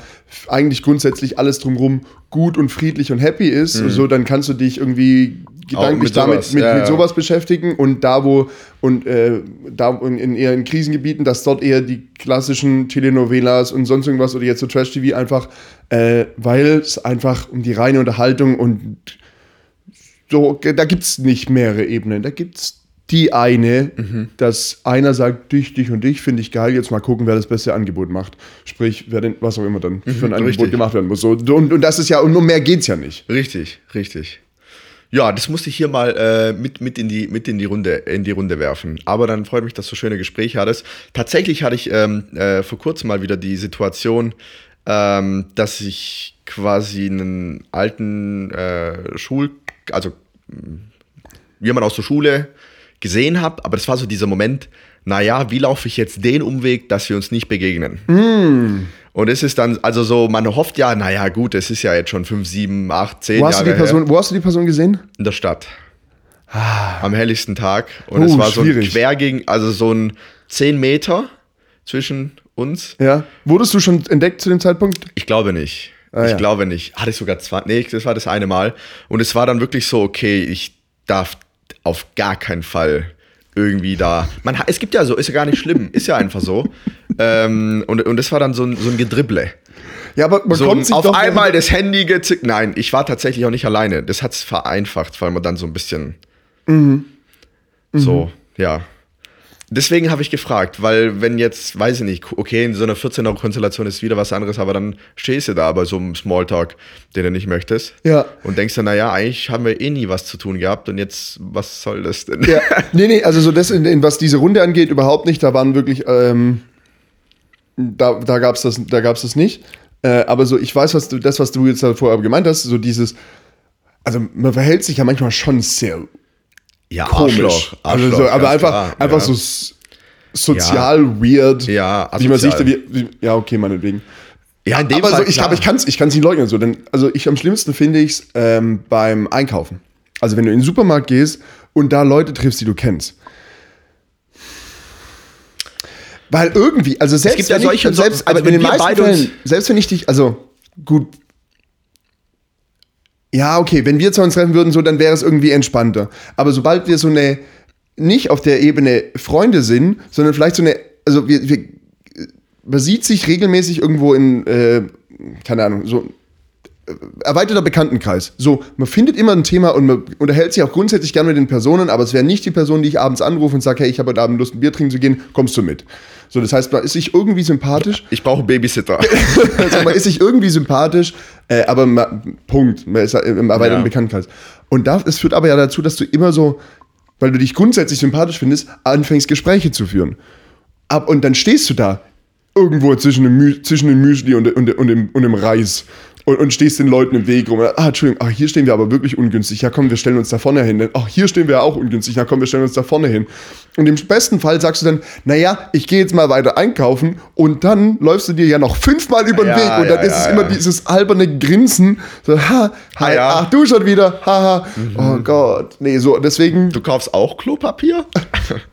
eigentlich grundsätzlich alles drumherum gut und friedlich und happy ist, so dann kannst du dich irgendwie gedanklich mit damit sowas, mit, ja, mit sowas beschäftigen und da wo und äh, da in, in eher in Krisengebieten, dass dort eher die klassischen Telenovelas und sonst irgendwas oder jetzt so Trash TV einfach, äh, weil es einfach um die reine Unterhaltung und so, da gibt es nicht mehrere Ebenen, da gibt es die eine, dass einer sagt, dich, dich und dich finde ich geil, jetzt mal gucken, wer das beste Angebot macht. Sprich, wer denn, was auch immer dann für ein Angebot richtig. gemacht werden muss. So, und, und das ist ja, und um mehr geht's ja nicht. Richtig, richtig. Ja, das musste ich hier mal äh, mit, mit, in die, mit in, die Runde, in die Runde werfen. Aber dann freut mich, dass du schöne Gespräche hattest. Tatsächlich hatte ich ähm, äh, vor kurzem mal wieder die Situation, ähm, dass ich quasi einen alten äh, Schul... Also mh, jemand aus der Schule gesehen habe, aber das war so dieser Moment, naja, wie laufe ich jetzt den Umweg, dass wir uns nicht begegnen? Und es ist dann, also so, man hofft ja, naja, gut, es ist ja jetzt schon fünf, sieben, acht, zehn Wo hast, du Jahre die Person, her wo hast du die Person gesehen? in der Stadt. Am helllichsten Tag. Und Oh, es war so ein schwierig. quer gegen, also so ein 10 Meter zwischen uns. Ja. Wurdest du schon entdeckt zu dem Zeitpunkt? Ich glaube nicht. Ah, ich ja. glaube nicht. Hatte ich sogar zwei. Nee, das war das eine Mal. Und es war dann wirklich so, okay, ich darf auf gar keinen Fall irgendwie da. Man, es gibt ja so, ist ja gar nicht schlimm, ist ja einfach so. ähm, und, und das war dann so ein, so ein Gedribble. Ja, aber man So kommt ein, sich auf einmal das Handy gezickt. Nein, ich war tatsächlich auch nicht alleine. Das hat es vereinfacht, weil man dann so ein bisschen. So, ja. Deswegen habe ich gefragt, weil wenn jetzt, weiß ich nicht, okay, in so einer 14er-Konstellation ist wieder was anderes, aber dann stehst du da bei so einem Smalltalk, den du nicht möchtest. Ja. Und denkst dann, naja, eigentlich haben wir eh nie was zu tun gehabt und jetzt, was soll das denn? Ja, nee, nee, also so das, in, in was diese Runde angeht, überhaupt nicht. Da waren wirklich, ähm, da, da gab es das, da gab's das nicht. Äh, aber so, ich weiß, was du, das, was du jetzt vorher gemeint hast, so dieses, also man verhält sich ja manchmal schon sehr Ja, komisch. Arschloch, also Arschloch, so, aber einfach, klar, einfach ja. so sozial weird. Ja, wie man sich wie, ja, okay, meinetwegen. Ja, in dem aber Fall, so, ich, ich kann es ich kann's nicht leugnen. So, denn, also ich am schlimmsten finde ich es ähm, beim Einkaufen. Also wenn du in den Supermarkt gehst und da Leute triffst, die du kennst. Weil irgendwie, also selbst gibt ja wenn solche ich, und so- selbst, also aber in wenn den wir meisten beide uns- Fällen, selbst wenn ich dich, also gut, ja, okay, wenn wir zu uns treffen würden, so, dann wäre es irgendwie entspannter. Aber sobald wir so eine, nicht auf der Ebene Freunde sind, sondern vielleicht so eine, also wir, wir man sieht sich regelmäßig irgendwo in, äh, keine Ahnung, so äh, erweiterter Bekanntenkreis. So, man findet immer ein Thema und man unterhält sich auch grundsätzlich gerne mit den Personen, aber es wäre nicht die Person, die ich abends anrufe und sage, hey, ich habe heute Abend Lust, ein Bier trinken zu gehen, kommst du mit? So, das heißt, man ist sich irgendwie sympathisch, Ich brauche Babysitter. also man ist sich irgendwie sympathisch, äh, aber man, Punkt, man ist im erweiterten Ja. Bekanntenkreis. Und das, das führt aber ja dazu, dass du immer so, weil du dich grundsätzlich sympathisch findest, anfängst Gespräche zu führen. Ab, und dann stehst du da irgendwo zwischen dem, Mü zwischen dem Müsli und, und, und, dem, und dem Reis und, und stehst den Leuten im Weg rum. Ah, Entschuldigung, ach, hier stehen wir aber wirklich ungünstig. Ja, komm, wir stellen uns da vorne hin. Ach, hier stehen wir auch ungünstig. Ja, komm, wir stellen uns da vorne hin. Und im besten Fall sagst du dann, naja, ich gehe jetzt mal weiter einkaufen und dann läufst du dir ja noch fünfmal über den Ja, Weg und dann ja, ist ja, es immer dieses alberne Grinsen. So, ha, hi, ja. ach, du schon wieder, haha. Oh Gott. Nee, so, deswegen, Du kaufst auch Klopapier?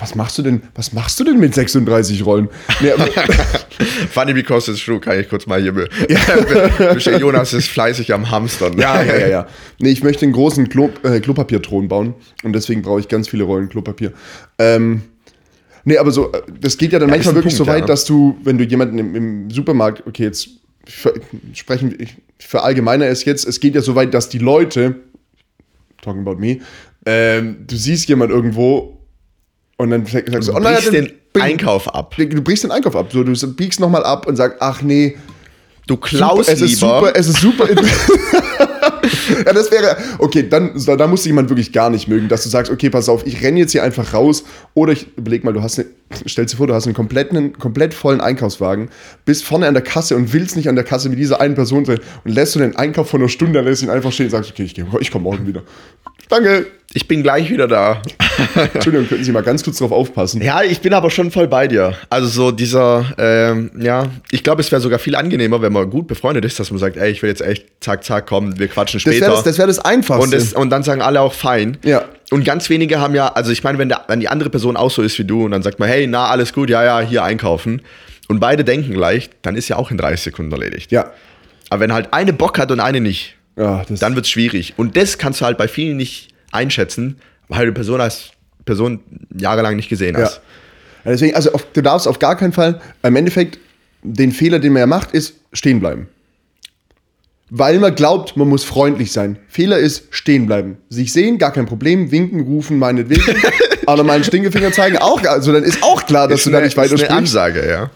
was machst du denn, was machst du denn mit 36 Rollen? Nee, Funny because it's true, kann ich kurz mal hier. Be ja. Jonas ist fleißig am Hamstern. Ja, ja, ja, ja. Nee, ich möchte einen großen Klo, äh, Klopapierthron bauen und deswegen brauche ich ganz viele Rollen Klopapier. Ähm, nee, aber so, äh, das geht ja dann Ja, manchmal ist wirklich Punkt, so weit, ja. dass du, wenn du jemanden im, im Supermarkt, okay, jetzt ver, sprechen wir, ich verallgemeiner es jetzt, es geht ja so weit, dass die Leute, talking about me, ähm, du siehst jemand irgendwo und dann sagst du, Du oh, naja, brichst den Einkauf ab. Du brichst den Einkauf ab. So, du biegst nochmal ab und sagst, ach nee, Du klaust super, es ist lieber. super, es ist super. ja, das wäre, okay, dann, da, da musst du jemand wirklich gar nicht mögen, dass du sagst, okay, pass auf, ich renne jetzt hier einfach raus oder ich überleg mal, du hast, eine, stell dir vor, du hast einen kompletten, komplett vollen Einkaufswagen, bist vorne an der Kasse und willst nicht an der Kasse mit dieser einen Person sein und lässt du den Einkauf von einer Stunde, dann lässt ihn einfach stehen und sagst, okay, ich, ich komme morgen wieder. Danke. Ich bin gleich wieder da. Entschuldigung, könnten Sie mal ganz kurz drauf aufpassen. Ja, ich bin aber schon voll bei dir. Also so dieser, ähm, ja, ich glaube, es wäre sogar viel angenehmer, wenn man gut befreundet ist, dass man sagt, ey, ich will jetzt echt, zack, zack, komm, wir quatschen Das später. wäre das, das, wär das Einfachste. und, das, und dann sagen alle auch fein. Ja. Und ganz wenige haben ja, also ich meine, wenn, der, wenn die andere Person auch so ist wie du und dann sagt man, hey, na, alles gut, ja, ja, hier einkaufen. Und beide denken gleich, dann ist ja auch in 30 Sekunden erledigt. ja. Aber wenn halt eine Bock hat und eine nicht, Ja, dann wird es schwierig. Und das kannst du halt bei vielen nicht einschätzen, weil du Person als Person jahrelang nicht gesehen hast. Ja, Deswegen, also auf, du darfst auf gar keinen Fall, im Endeffekt, den Fehler, den man ja macht, ist stehen bleiben. Weil man glaubt, man muss freundlich sein. Fehler ist stehen bleiben. Sich sehen, gar kein Problem, winken, rufen, meinetwegen. aber mal einen Stinkefinger zeigen, auch, also dann ist auch klar, dass Ist du da eine- nicht weiter ist eine. Ansage, ja.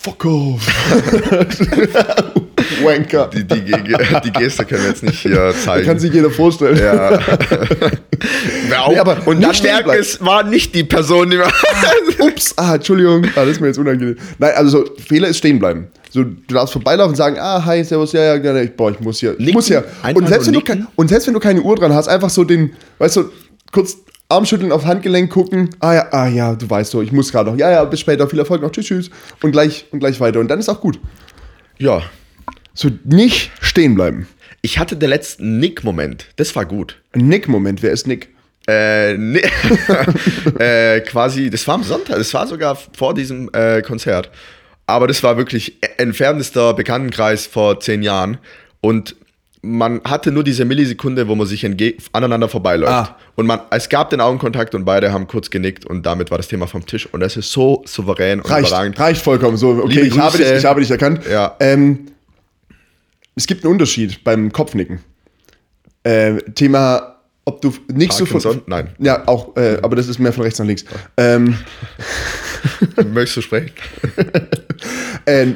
Fuck off. Wanker. Die, die, die Geste können wir jetzt nicht hier zeigen. Kann sich jeder vorstellen. ja. Nee, aber und dann stehen merken, bleiben. es war nicht die Person, die wir. Ups, ah, Entschuldigung. Ah, das ist mir jetzt unangenehm. Nein, also so, Fehler ist stehen bleiben. So, du darfst vorbeilaufen und sagen, ah, hi, servus, ja, ja, ja, boah, ich muss hier, ich Nicken. muss hier. Und selbst, wenn du, und selbst wenn du keine Uhr dran hast, einfach so den, weißt du, kurz Armschütteln aufs Handgelenk gucken, ah ja, ah ja, du weißt so, ich muss gerade noch, ja, ja, bis später, viel Erfolg noch, tschüss, tschüss. Und gleich, und gleich weiter. Und dann ist auch gut. Ja. So, nicht stehen bleiben. Ich hatte den letzten Nick-Moment. Das war gut. Ein Nick-Moment, wer ist Nick? Äh, nee. äh, quasi, das war am Sonntag, das war sogar vor diesem äh, Konzert. Aber das war wirklich entferntester Bekanntenkreis vor zehn Jahren. Und man hatte nur diese Millisekunde, wo man sich aneinander vorbeiläuft. Ah. Und man, es gab den Augenkontakt und beide haben kurz genickt und damit war das Thema vom Tisch. Und das ist so souverän und Reicht, überragend. reicht vollkommen. So, okay, ich habe, dich, ich habe dich erkannt. Ja. Ähm, es gibt einen Unterschied beim Kopfnicken. Äh, Thema ob du so Parkinson? von. Nein. Ja, auch, äh, aber das ist mehr von rechts nach links. Ähm, Möchtest du sprechen? äh,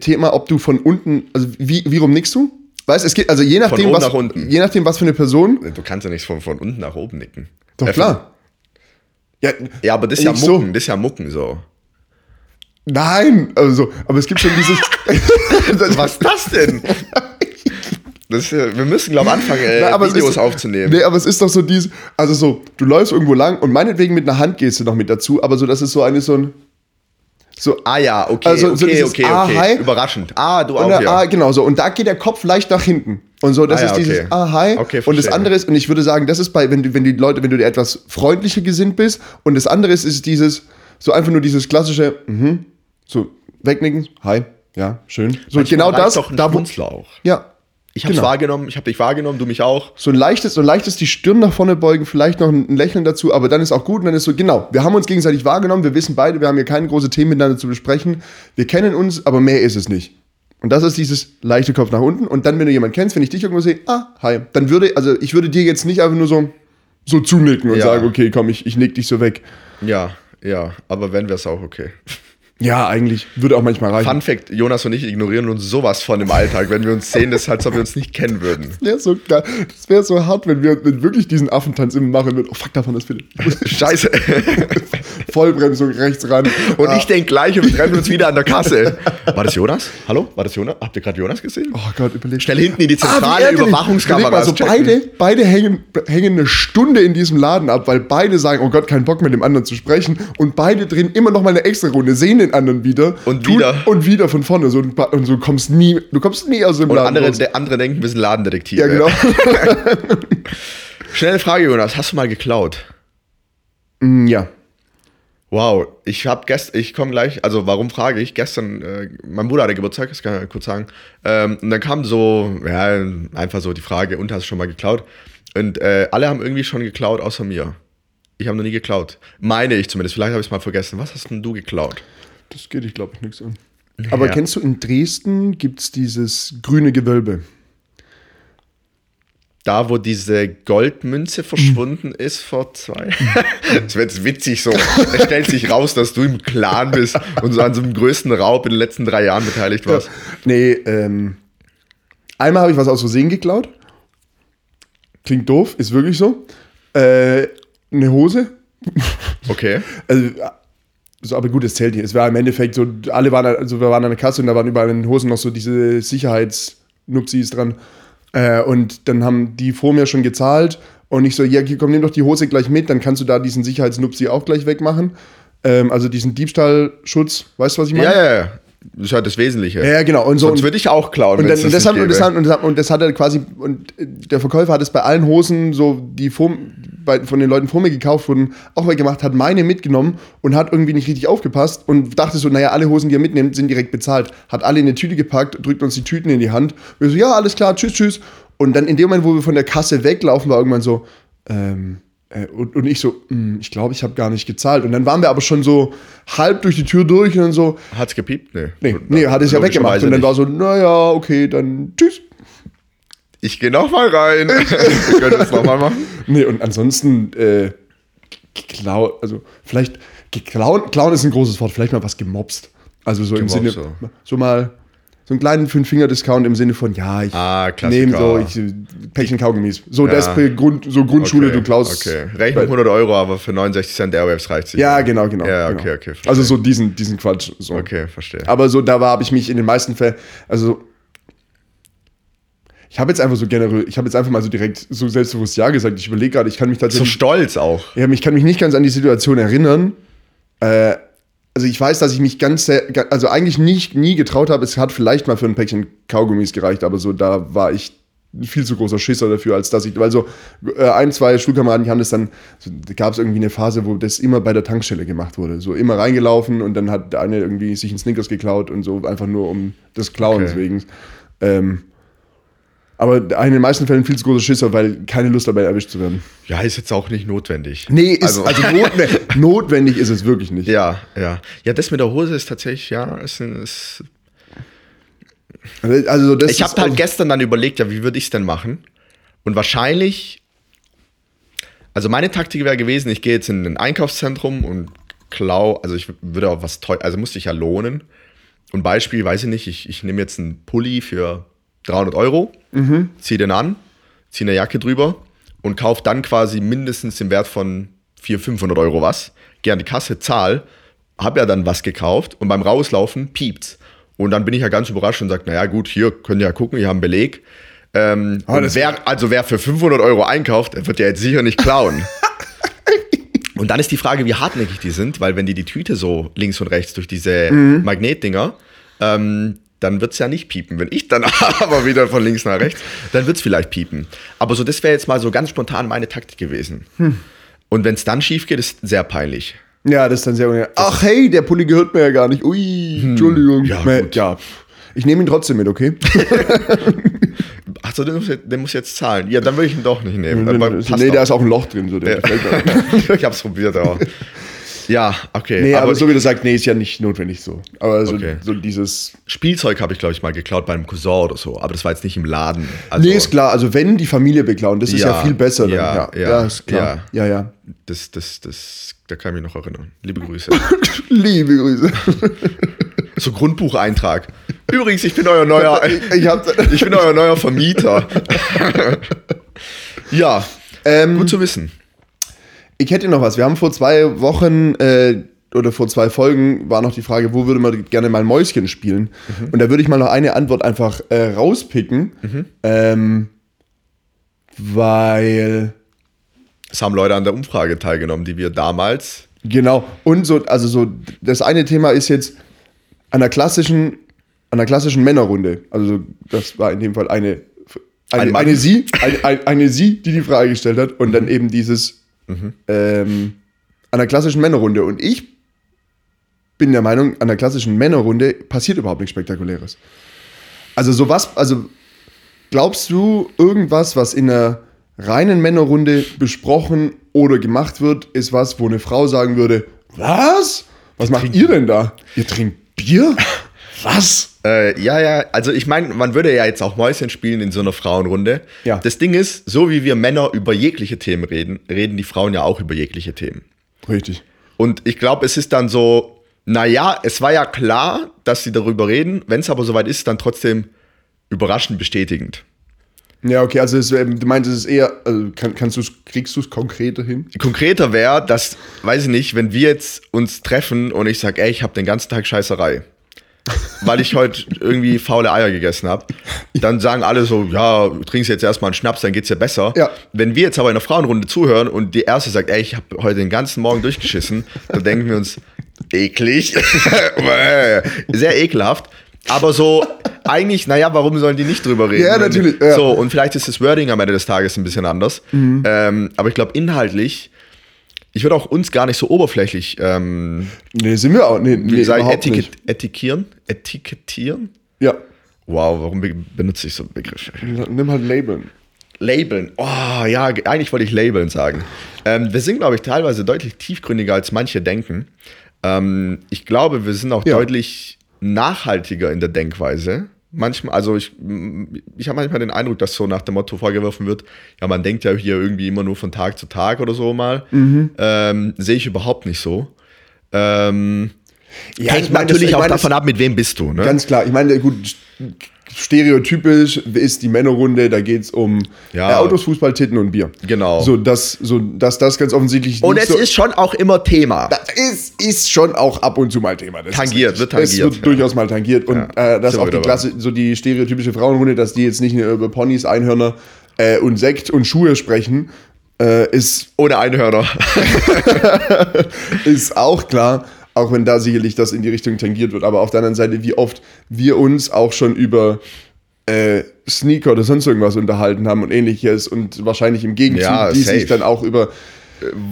Thema, ob du von unten, also wie, wie rum nickst du? Weißt es geht, also je nachdem, was, nach je nachdem, was für eine Person. Du kannst ja nicht von, von unten nach oben nicken. Doch Äh, klar. Ja, Ja, aber das ist ja Nicht so. Mucken, das ist ja Mucken so. Nein, also, aber es gibt schon dieses. Was ist das denn? Das, wir müssen, glaube ich, anfangen, äh, Na, Videos ist- aufzunehmen. Nee, aber es ist doch so dies, also so, du läufst irgendwo lang und meinetwegen mit einer Handgeste noch mit dazu, aber so, das ist so eine so ein. So, Ah ja, okay, Also, so okay, dieses okay, Ah, okay. hi. Überraschend. Ah, du auch, der, ja. ah, genau so. Und da geht der Kopf leicht nach hinten. Und so, das Ah, ja, ist dieses okay. Ah, hi. Okay, und das andere ist, und ich würde sagen, das ist bei, wenn du, wenn die Leute, wenn du dir etwas freundlicher gesinnt bist, und das andere ist, ist dieses, so einfach nur dieses klassische, mhm, so wegnicken, hi, ja, schön. So genau Manchmal das, reicht doch ein da wo, Schmunzler auch. ja. Ich hab's genau. wahrgenommen, ich hab dich wahrgenommen, du mich auch. So ein leichtes, so ein leichtes die Stirn nach vorne beugen, vielleicht noch ein Lächeln dazu, aber dann ist auch gut und dann ist so, genau, wir haben uns gegenseitig wahrgenommen, wir wissen beide, wir haben hier keine große Themen miteinander zu besprechen, wir kennen uns, aber mehr ist es nicht. Und das ist dieses leichte Kopf nach unten und dann, wenn du jemanden kennst, wenn ich dich irgendwo sehe, ah, hi, dann würde, also ich würde dir jetzt nicht einfach nur so, so zunicken und Ja. sagen, okay, komm, ich, ich nick dich so weg. Ja, ja, aber wenn wär's auch okay. Ja, eigentlich, würde auch manchmal reichen. Fun Fact, Jonas und ich ignorieren uns sowas von im Alltag. Wenn wir uns sehen, das ist halt, als ob wir uns nicht kennen würden. Das wäre so. Das wäre so hart, wenn wir wenn wirklich diesen Affentanz immer machen würden. Oh fuck, davon das bitte. Scheiße. Vollbremsung rechts ran. Und Ah. ich denke gleich, und wir treffen uns wieder an der Kasse. War das Jonas? Hallo? War das Jonas? Habt ihr gerade Jonas gesehen? Oh Gott, überleg. Schnell hinten in die Ah, zentrale ärgerlich. Überwachungskamera. Überleg mal, so beide, beide hängen, hängen eine Stunde in diesem Laden ab, weil beide sagen, oh Gott, keinen Bock mit dem anderen zu sprechen. Und beide drehen immer noch mal eine extra Runde, sehen den anderen wieder. Und wieder. Und wieder von vorne. So, und so kommst nie, du kommst nie aus dem Und Laden andere, raus. der andere denken, wir sind Ladendetektive. Ja, genau. Schnelle Frage, Jonas. Hast du mal geklaut? Mm, ja. Wow, ich habe gestern, ich komme gleich, also warum frage ich? Gestern, äh, mein Bruder hatte Geburtstag, das kann ich kurz sagen. Ähm, und dann kam so, ja, einfach so die Frage, und hast du schon mal geklaut? Und äh, alle haben irgendwie schon geklaut, außer mir. Ich habe noch nie geklaut. Meine ich zumindest, vielleicht habe ich es mal vergessen. Was hast denn du geklaut? Das geht, ich glaube ich, nichts an. Aber Ja. kennst du, in Dresden gibt es dieses grüne Gewölbe. Da, wo diese Goldmünze verschwunden ist vor zwei. Das wird jetzt witzig so. Es stellt sich raus, dass du im Clan bist und so an so einem größten Raub in den letzten drei Jahren beteiligt warst. Nee, ähm, einmal habe ich was aus Versehen geklaut. Klingt doof, ist wirklich so. Äh, eine Hose. Okay. Also, so, aber gut, es zählt nicht. Es war im Endeffekt so, alle waren, also wir waren an der Kasse und da waren überall in den Hosen noch so diese Sicherheitsnupsis dran. Äh, und dann haben die vor mir schon gezahlt und ich so, ja, hier, komm, nimm doch die Hose gleich mit, dann kannst du da diesen Sicherheitsnupsi auch gleich wegmachen. Ähm, also diesen Diebstahlschutz, weißt du, was ich meine? Ja, ja, ja. Das ist halt das Wesentliche. Ja, genau. Und so, Sonst würde ich auch klauen. und, dann, und, das hat, und, das hat, und, das hat, er quasi, und der Verkäufer hat es bei allen Hosen, so die vor, von den Leuten vor mir gekauft wurden, auch weggemacht, hat meine mitgenommen und hat irgendwie nicht richtig aufgepasst und dachte so, naja, alle Hosen, die er mitnimmt, sind direkt bezahlt. Hat alle in eine Tüte gepackt, drückt uns die Tüten in die Hand. Wir so, ja, alles klar, tschüss, tschüss. Und dann in dem Moment, wo wir von der Kasse weglaufen, war irgendwann so, ähm, äh, und, und ich so, "Hm, ich glaube, ich habe gar nicht gezahlt. Und dann waren wir aber schon so halb durch die Tür durch und dann so, Hat's gepiept? Nee. nee, nee, hat es ja weggemacht. Und dann war so, naja, okay, dann tschüss. Ich gehe nochmal rein. Wir können das nochmal machen. Nee, und ansonsten, äh, geklau, also vielleicht, geklauen, klauen ist ein großes Wort, vielleicht mal was gemobst. Also so im Gemobst, Sinne, so. so. mal, so einen kleinen Fünf-Finger-Discount im Sinne von, ja, ich Ah, nehme so, ich, Päckchen Kaugummis. So, das Ja. für Grund, so Grundschule, Okay, du klaust. Okay. Rechnung 100 Euro, aber für 69 Cent Airwaves reicht sich. Ja, genau, genau. Ja, genau. okay, okay. verstehe. Also so diesen, diesen Quatsch. So. Okay, verstehe. Aber so, da war, habe ich mich in den meisten Fällen, also ich habe jetzt einfach so generell, ich habe jetzt einfach mal so direkt so selbstbewusst Ja gesagt. Ich überlege gerade, ich kann mich So tatsächlich. stolz auch. Ja, ich kann mich nicht ganz an die Situation erinnern. Äh, also ich weiß, dass ich mich ganz, sehr, also eigentlich nicht, nie getraut habe. Es hat vielleicht mal für ein Päckchen Kaugummis gereicht, aber so da war ich viel zu großer Schisser dafür, als dass ich, weil so äh, ein, zwei Schulkameraden, die haben das dann, so, da gab es irgendwie eine Phase, wo das immer bei der Tankstelle gemacht wurde. So immer reingelaufen und dann hat der eine irgendwie sich einen Snickers geklaut und so einfach nur um des Klauens Okay. wegen. Ähm, aber in den meisten Fällen viel zu großer Schisser, weil keine Lust dabei erwischt zu werden. Ja, ist jetzt auch nicht notwendig. Nee, ist, also, notwendig, notwendig ist es wirklich nicht. Ja, ja. Ja, das mit der Hose ist tatsächlich, ja, ist, ist Also das Ich habe halt gestern dann überlegt, ja, wie würde ich es denn machen? Und wahrscheinlich, also meine Taktik wäre gewesen, ich gehe jetzt in ein Einkaufszentrum und klau, also ich würde auch was teuer, also musste ich ja lohnen. Und Beispiel, weiß ich nicht, ich, ich nehme jetzt einen Pulli für 300 Euro, Mhm. ziehe den an, ziehe eine Jacke drüber und kaufe dann quasi mindestens im Wert von 400, 500 Euro was, gehe an die Kasse, zahl, habe ja dann was gekauft und beim Rauslaufen piept's. Und dann bin ich ja ganz überrascht und sage, naja gut, hier könnt ihr ja gucken, wir haben Beleg. Ähm, das- wer, also wer für 500 Euro einkauft, der wird ja jetzt sicher nicht klauen. und dann ist die Frage, wie hartnäckig die sind, weil wenn die die Tüte so links und rechts durch diese Mhm. Magnetdinger, ähm, dann wird es ja nicht piepen. Wenn ich dann aber wieder von links nach rechts, dann wird es vielleicht piepen. Aber so, das wäre jetzt mal so ganz spontan meine Taktik gewesen. Hm. Und wenn es dann schief geht, ist sehr peinlich. Ja, das ist dann sehr unangenehm. Ach hey, der Pulli gehört mir ja gar nicht. Ui, Entschuldigung. Ja, gut. ja. Ich nehme ihn trotzdem mit, okay? Achso, der muss, jetzt- der muss jetzt zahlen. Ja, dann würde ich ihn doch nicht nehmen. Passt nee, doch. da ist auch ein Loch drin. So, der mir. ich hab's probiert, aber. Ja, okay. Nee, aber, aber so wie du sagst, nee, ist ja nicht notwendig so. Aber so, Okay. so dieses. Spielzeug habe ich, glaube ich, mal geklaut bei einem Cousin oder so. Aber das war jetzt nicht im Laden. Also, nee, ist klar. Also, wenn die Familie beklauen, das ist ja, Ja, viel besser. Ja, Ja, ja, ja, ist klar. Ja, ja. Das, das, das, da kann ich mich noch erinnern. Liebe Grüße. Liebe Grüße. so Grundbucheintrag. Übrigens, ich bin euer neuer, Ich hab, ich bin euer neuer Vermieter. ja, ähm, gut zu wissen. Ich hätte noch was. Wir haben vor zwei Wochen äh, oder vor zwei Folgen war noch die Frage, wo würde man gerne mal Mäuschen spielen? Und da würde ich mal noch eine Antwort einfach äh, rauspicken. Ähm, weil, Es haben Leute an der Umfrage teilgenommen, die wir damals. genau, und so, also so, das eine Thema ist jetzt an der klassischen, an der klassischen Männerrunde. Also das war in dem Fall eine, Ein eine, Mann. eine sie, eine, eine, eine sie, die die Frage gestellt hat und dann eben dieses ähm, an der klassischen Männerrunde. Und ich bin der Meinung, an der klassischen Männerrunde passiert überhaupt nichts Spektakuläres. Also sowas, also glaubst du, irgendwas, was in einer reinen Männerrunde besprochen oder gemacht wird, ist was, wo eine Frau sagen würde, was? Was macht ihr denn da? Ihr trinkt Bier? Was? Äh, ja, ja, also ich meine, man würde ja jetzt auch Mäuschen spielen in so einer Frauenrunde. Ja. Das Ding ist, so wie wir Männer über jegliche Themen reden, reden die Frauen ja auch über jegliche Themen. Richtig. Und ich glaube, es ist dann so, naja, es war ja klar, dass sie darüber reden. Wenn es aber soweit ist, dann trotzdem überraschend bestätigend. Ja, okay, also es, du meinst, es ist eher, also kann, kannst du's, kriegst du es konkreter hin? Konkreter wäre, dass, weiß ich nicht, wenn wir jetzt uns treffen und ich sage, ey, ich habe den ganzen Tag Scheißerei, weil ich heute irgendwie faule Eier gegessen habe, dann sagen alle so, ja, du trinkst jetzt erstmal einen Schnaps, dann geht's dir besser. Ja. Wenn wir jetzt aber in einer Frauenrunde zuhören und die erste sagt, ey, ich habe heute den ganzen Morgen durchgeschissen, dann denken wir uns, eklig, sehr ekelhaft. Aber so, eigentlich, naja, warum sollen die nicht drüber reden? Ja, natürlich, ja. So, und vielleicht ist das Wording am Ende des Tages ein bisschen anders. Ähm, aber ich glaube, inhaltlich, ich würde auch uns gar nicht so oberflächlich ähm, Nee, sind wir auch. Nee, nee sag ich, etiket nicht. etikettieren. Etikettieren? Ja. Wow, warum be benutze ich so Begriffe? Nimm halt Labeln. Labeln. Oh, ja, ge- eigentlich wollte ich Labeln sagen. Ähm, wir sind, glaube ich, teilweise deutlich tiefgründiger, als manche denken. Ähm, ich glaube, wir sind auch Ja. deutlich nachhaltiger in der Denkweise. Manchmal, also ich, ich habe manchmal den Eindruck, dass so nach dem Motto vorgeworfen wird, ja, man denkt ja hier irgendwie immer nur von Tag zu Tag oder so mal. Mhm. Ähm, Sehe ich überhaupt nicht so. Ähm, Ja, hängt ich mein, das- natürlich ich auch das- davon ab, mit wem bist du. Ne? Ganz klar. Ich meine, gut, stereotypisch ist die Männerrunde, da geht es um Ja. äh, Autos, Fußball, Titten und Bier. Genau. So, dass, so, dass das ganz offensichtlich Und es so, ist schon auch immer Thema. Das ist, ist schon auch ab und zu mal Thema. Das Tangiert, ist wird tangiert, Es wird ja. durchaus mal tangiert. Und Ja, äh, dass sind auch die Klasse, so die stereotypische Frauenrunde, dass die jetzt nicht nur über Ponys, Einhörner äh, und Sekt und Schuhe sprechen, äh, ist, Ohne Einhörner. ist auch klar. Auch wenn da sicherlich das in die Richtung tangiert wird. Aber auf der anderen Seite, wie oft wir uns auch schon über äh, Sneaker oder sonst irgendwas unterhalten haben und ähnliches und wahrscheinlich im Gegenzug, Ja, die safe. sich dann auch über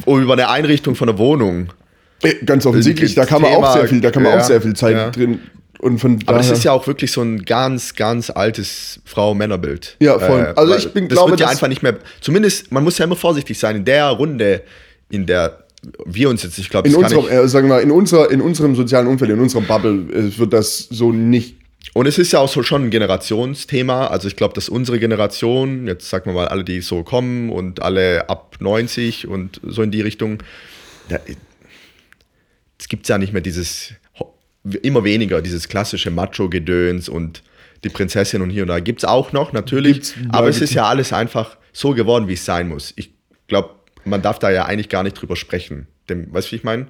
Oh, über eine Einrichtung von der Wohnung. Äh, Ganz offensichtlich, da kann man Thema, auch sehr viel, da kann man ja, auch sehr viel Zeit ja. drin. Und von Aber das ist ja auch wirklich so ein ganz, ganz altes Frau-Männer-Bild. Ja, voll. Also weil ich bin- das glaube, wird ja einfach nicht mehr. Zumindest, man muss ja immer vorsichtig sein. In der Runde, in der wir uns jetzt, ich glaube, in unserem, äh, sagen wir, in, unserer, in unserem sozialen Umfeld, in unserer Bubble äh, wird das so nicht Und es ist ja auch so schon ein Generationsthema. Also ich glaube, dass unsere Generation, jetzt sagen wir mal alle, die so kommen und alle ab 90 und so in die Richtung, da, es gibt ja nicht mehr dieses, immer weniger, dieses klassische Macho-Gedöns und die Prinzessin und hier und da. Gibt es auch noch, natürlich. Gibt's, aber es ist ja alles einfach so geworden, wie es sein muss. Ich glaube, man darf da ja eigentlich gar nicht drüber sprechen. Dem, weißt du, wie ich meine?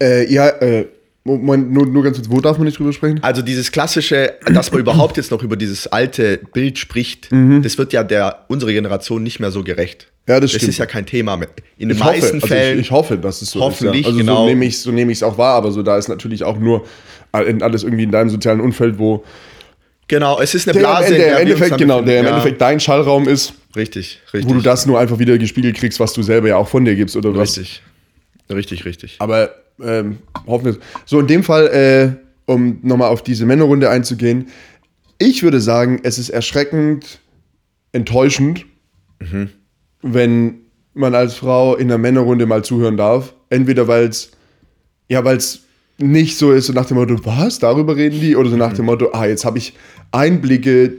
Äh, ja, äh, Moment, nur, nur ganz kurz, wo darf man nicht drüber sprechen? Also dieses klassische, dass man überhaupt jetzt noch über dieses alte Bild spricht, das wird ja der unserer Generation nicht mehr so gerecht. Mhm. Ja, das Das stimmt. ist ja kein Thema mehr. In den Ich meisten hoffe, Fällen. Also ich, ich hoffe, dass es so Hoffentlich, ist. Ja. Also genau. so nehme ich es so nehm auch wahr, aber so da ist natürlich auch nur alles irgendwie in deinem sozialen Umfeld, wo genau, es ist eine Blase. der, im Endeffekt, genau, der im. Endeffekt dein Schallraum ist, Richtig, richtig. wo du das nur einfach wieder gespiegelt kriegst, was du selber ja auch von dir gibst oder was. Richtig. Richtig, richtig. Aber ähm, hoffen wir. So, in dem Fall, äh, um nochmal auf diese Männerrunde einzugehen, ich würde sagen, es ist erschreckend enttäuschend, wenn man als Frau in einer Männerrunde mal zuhören darf. Entweder weil es ja, weil es nicht so ist, so nach dem Motto, was, darüber reden die? Oder so nach dem Motto, ah, jetzt habe ich Einblicke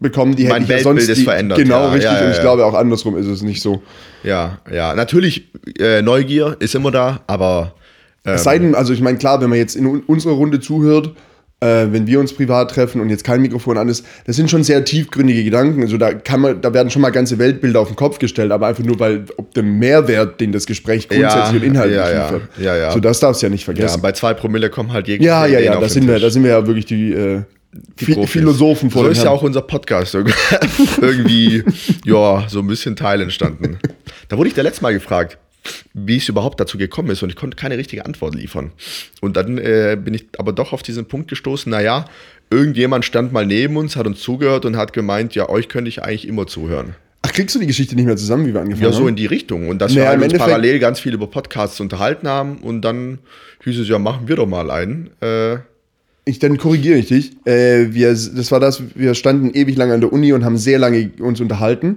bekommen, die Mein hätte ich ja sonst die, verändert, Genau, ja, richtig. ja, ja, und ich ja. glaube auch andersrum ist es nicht so. Ja, ja. Natürlich, äh, Neugier ist immer da, aber Es sei denn, also ich meine, klar, wenn man jetzt in un- unserer Runde zuhört, äh, wenn wir uns privat treffen und jetzt kein Mikrofon an ist, das sind schon sehr tiefgründige Gedanken. Also da kann man, da werden schon mal ganze Weltbilder auf den Kopf gestellt, aber einfach nur, weil ob der Mehrwert, den das Gespräch grundsätzlich und inhaltlich ja, ja, liefert. ja, ja. So, das darfst du ja nicht ja, vergessen. bei zwei Promille kommen halt jegliche Ja, ja, ja, da sind, wir, da sind wir ja wirklich die, äh, Profis. Philosophen vor So ist ja auch unser Podcast irgendwie, ja, so ein bisschen Teil entstanden. Da wurde ich der letzte Mal gefragt, wie es überhaupt dazu gekommen ist und ich konnte keine richtige Antwort liefern. Und dann äh, bin ich aber doch auf diesen Punkt gestoßen, naja, irgendjemand stand mal neben uns, hat uns zugehört und hat gemeint, ja, euch könnte ich eigentlich immer zuhören. Ach, kriegst du die Geschichte nicht mehr zusammen, wie wir angefangen Ja, so haben? in die Richtung. Und dass Naja, wir halt uns Endeffekt- parallel ganz viel über Podcasts unterhalten haben und dann hieß es ja, machen wir doch mal einen. Äh, Ich, dann korrigiere ich dich. Äh, wir, das war das, wir standen ewig lange an der Uni und haben sehr lange uns unterhalten.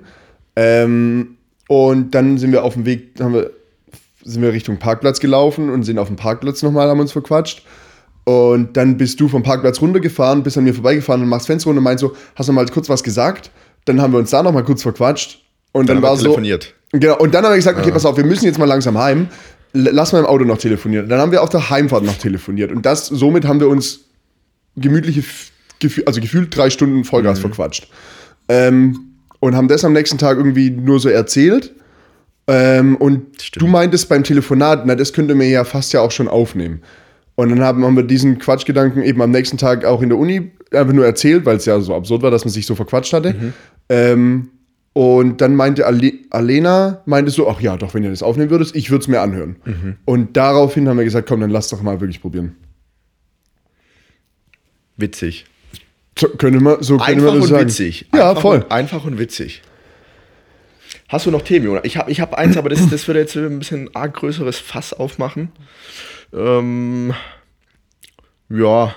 Ähm, und dann sind wir auf dem Weg, haben wir, sind wir Richtung Parkplatz gelaufen und sind auf dem Parkplatz nochmal, haben uns verquatscht. Und dann bist du vom Parkplatz runtergefahren, bist an mir vorbeigefahren und machst Fenster runter und meinst so, hast du mal kurz was gesagt? Dann haben wir uns da nochmal kurz verquatscht. Und dann, Dann war so. telefoniert. Genau, und dann haben wir gesagt, okay, pass auf, wir müssen jetzt mal langsam heim. Lass mal im Auto noch telefonieren. Dann haben wir auf der Heimfahrt noch telefoniert. Und das, somit haben wir uns gemütliche, also gefühlt drei Stunden Vollgas Mhm. verquatscht. Ähm, und haben das am nächsten Tag irgendwie nur so erzählt. Ähm, und Stimmt. du meintest beim Telefonat, na, das könnte mir ja fast ja auch schon aufnehmen. Und dann haben, haben wir diesen Quatschgedanken eben am nächsten Tag auch in der Uni einfach nur erzählt, weil es ja so absurd war, dass man sich so verquatscht hatte. Mhm. Ähm, und dann meinte Ale Alena, meinte so, ach ja, doch, wenn ihr das aufnehmen würdet, ich würde es mir anhören. Mhm. Und daraufhin haben wir gesagt, komm, dann lass doch mal wirklich probieren. Witzig. So, könnte man, so könnte Einfach man das und sagen. witzig. Ja, einfach voll. Und, einfach und witzig. Hast du noch Themen, Jonas? Ich habe ich hab eins, aber das, das würde jetzt ein bisschen arg größeres Fass aufmachen. Ähm, ja,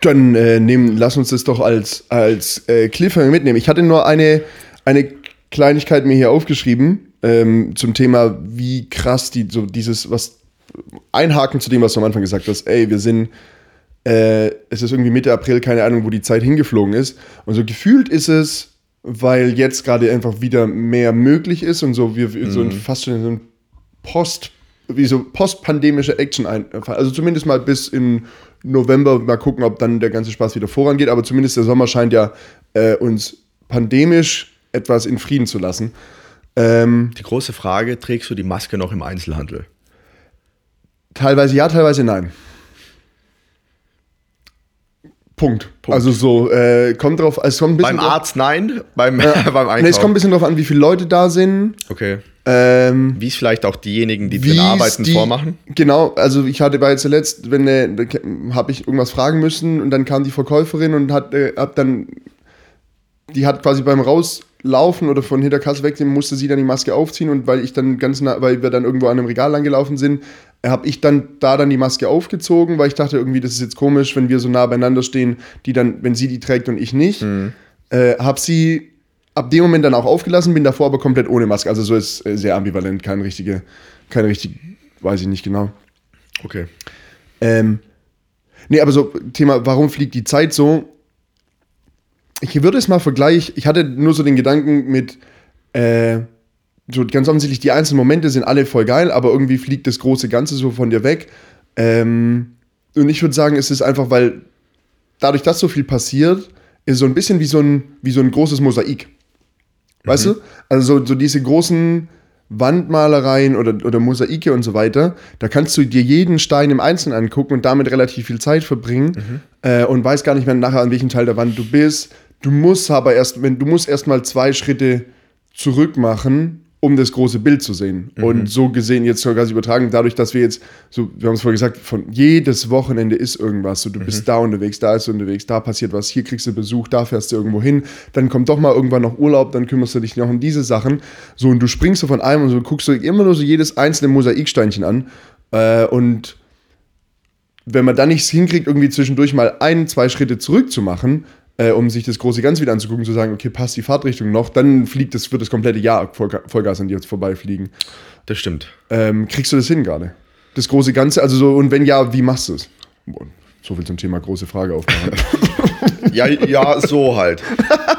Dann äh, nehmen, lass uns das doch als, als äh, Cliffhanger mitnehmen. Ich hatte nur eine, eine Kleinigkeit mir hier aufgeschrieben ähm, zum Thema, wie krass die, so dieses, was einhaken zu dem, was du am Anfang gesagt hast. Ey, wir sind, äh, es ist irgendwie Mitte April, keine Ahnung, wo die Zeit hingeflogen ist. Und so gefühlt ist es, weil jetzt gerade einfach wieder mehr möglich ist und so, wir, wir so ein, fast schon so ein Post, wie so postpandemische Action ein. Also zumindest mal bis in November mal gucken, ob dann der ganze Spaß wieder vorangeht. Aber zumindest der Sommer scheint ja äh, uns pandemisch etwas in Frieden zu lassen. Ähm, die große Frage, trägst du die Maske noch im Einzelhandel? teilweise ja, teilweise nein. Punkt. Also so, äh, kommt drauf, es kommt ein bisschen Beim Arzt nein, beim, beim Einkauf. nee, es kommt ein bisschen drauf an, wie viele Leute da sind. okay. Ähm, Wie es vielleicht auch diejenigen, die drin arbeiten, die- vormachen? Genau, also ich hatte bei zuletzt, wenn äh, habe ich irgendwas fragen müssen und dann kam die Verkäuferin und hat äh, hab dann die hat quasi beim rauslaufen oder von hinter Kasse wegnehmen musste sie dann die Maske aufziehen und weil ich dann ganz nah, weil wir dann irgendwo an einem Regal lang gelaufen sind, habe ich dann da dann die Maske aufgezogen, weil ich dachte irgendwie, das ist jetzt komisch, wenn wir so nah beieinander stehen, die dann, wenn sie die trägt und ich nicht, äh, habe sie ab dem Moment dann auch aufgelassen, bin davor aber komplett ohne Maske. Also so ist äh, sehr ambivalent, kein richtige, keine richtige, weiß ich nicht genau. Okay. Ähm, Nee, aber so Thema, warum fliegt die Zeit so? Ich würde es mal vergleichen. Ich hatte nur so den Gedanken mit, äh, so ganz offensichtlich, die einzelnen Momente sind alle voll geil, aber irgendwie fliegt das große Ganze so von dir weg. Ähm, und ich würde sagen, es ist einfach, weil dadurch, dass so viel passiert, ist so ein bisschen wie so ein, wie so ein großes Mosaik. Weißt du? Also so, so diese großen Wandmalereien oder, oder Mosaike und so weiter, da kannst du dir jeden Stein im Einzelnen angucken und damit relativ viel Zeit verbringen äh, und weißt gar nicht mehr nachher, an welchem Teil der Wand du bist. Du musst aber erst, wenn du musst erst mal zwei Schritte zurück machen, um das große Bild zu sehen. Und so gesehen jetzt sogar übertragen, dadurch, dass wir jetzt, so, wir haben es vorher gesagt, von jedes Wochenende ist irgendwas. So, du bist da unterwegs, da ist du unterwegs, da passiert was, hier kriegst du Besuch, da fährst du irgendwo hin, dann kommt doch mal irgendwann noch Urlaub, dann kümmerst du dich noch um diese Sachen. So, und du springst so von einem und so guckst du immer nur so jedes einzelne Mosaiksteinchen an. Äh, und wenn man dann nichts hinkriegt, irgendwie zwischendurch mal ein, zwei Schritte zurück zu machen, äh, um sich das große Ganze wieder anzugucken, zu sagen, okay, passt die Fahrtrichtung noch, dann fliegt das, wird das komplette Jahr Vollga Vollgas an dir vorbeifliegen. Das stimmt. Ähm, kriegst du das hin gerade? Das große Ganze, also so, und wenn ja, wie machst du es? So viel zum Thema große Frage aufmachen. Ja, ja, so halt.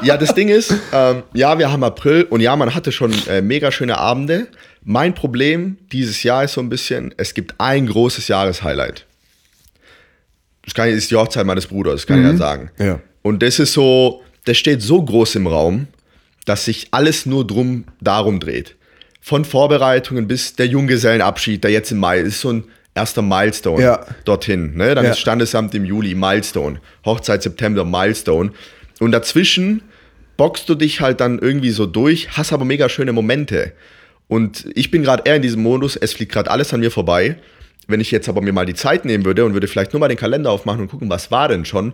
Ja, das Ding ist, ähm, ja, wir haben April und ja, man hatte schon äh, mega schöne Abende. Mein Problem dieses Jahr ist so ein bisschen, es gibt ein großes Jahreshighlight. Das kann ist die Hochzeit meines Bruders, kann ich ja sagen. Ja. Und das ist so, das steht so groß im Raum, dass sich alles nur drum darum dreht. Von Vorbereitungen bis der Junggesellenabschied, der jetzt im Mai ist so ein erster Milestone Ja. dorthin. Ne? Dann Ja. ist Standesamt im Juli, Milestone. Hochzeit September, Milestone. Und dazwischen boxst du dich halt dann irgendwie so durch, hast aber mega schöne Momente. Und ich bin gerade eher in diesem Modus, es fliegt gerade alles an mir vorbei. Wenn ich jetzt aber mir mal die Zeit nehmen würde und würde vielleicht nur mal den Kalender aufmachen und gucken, was war denn schon,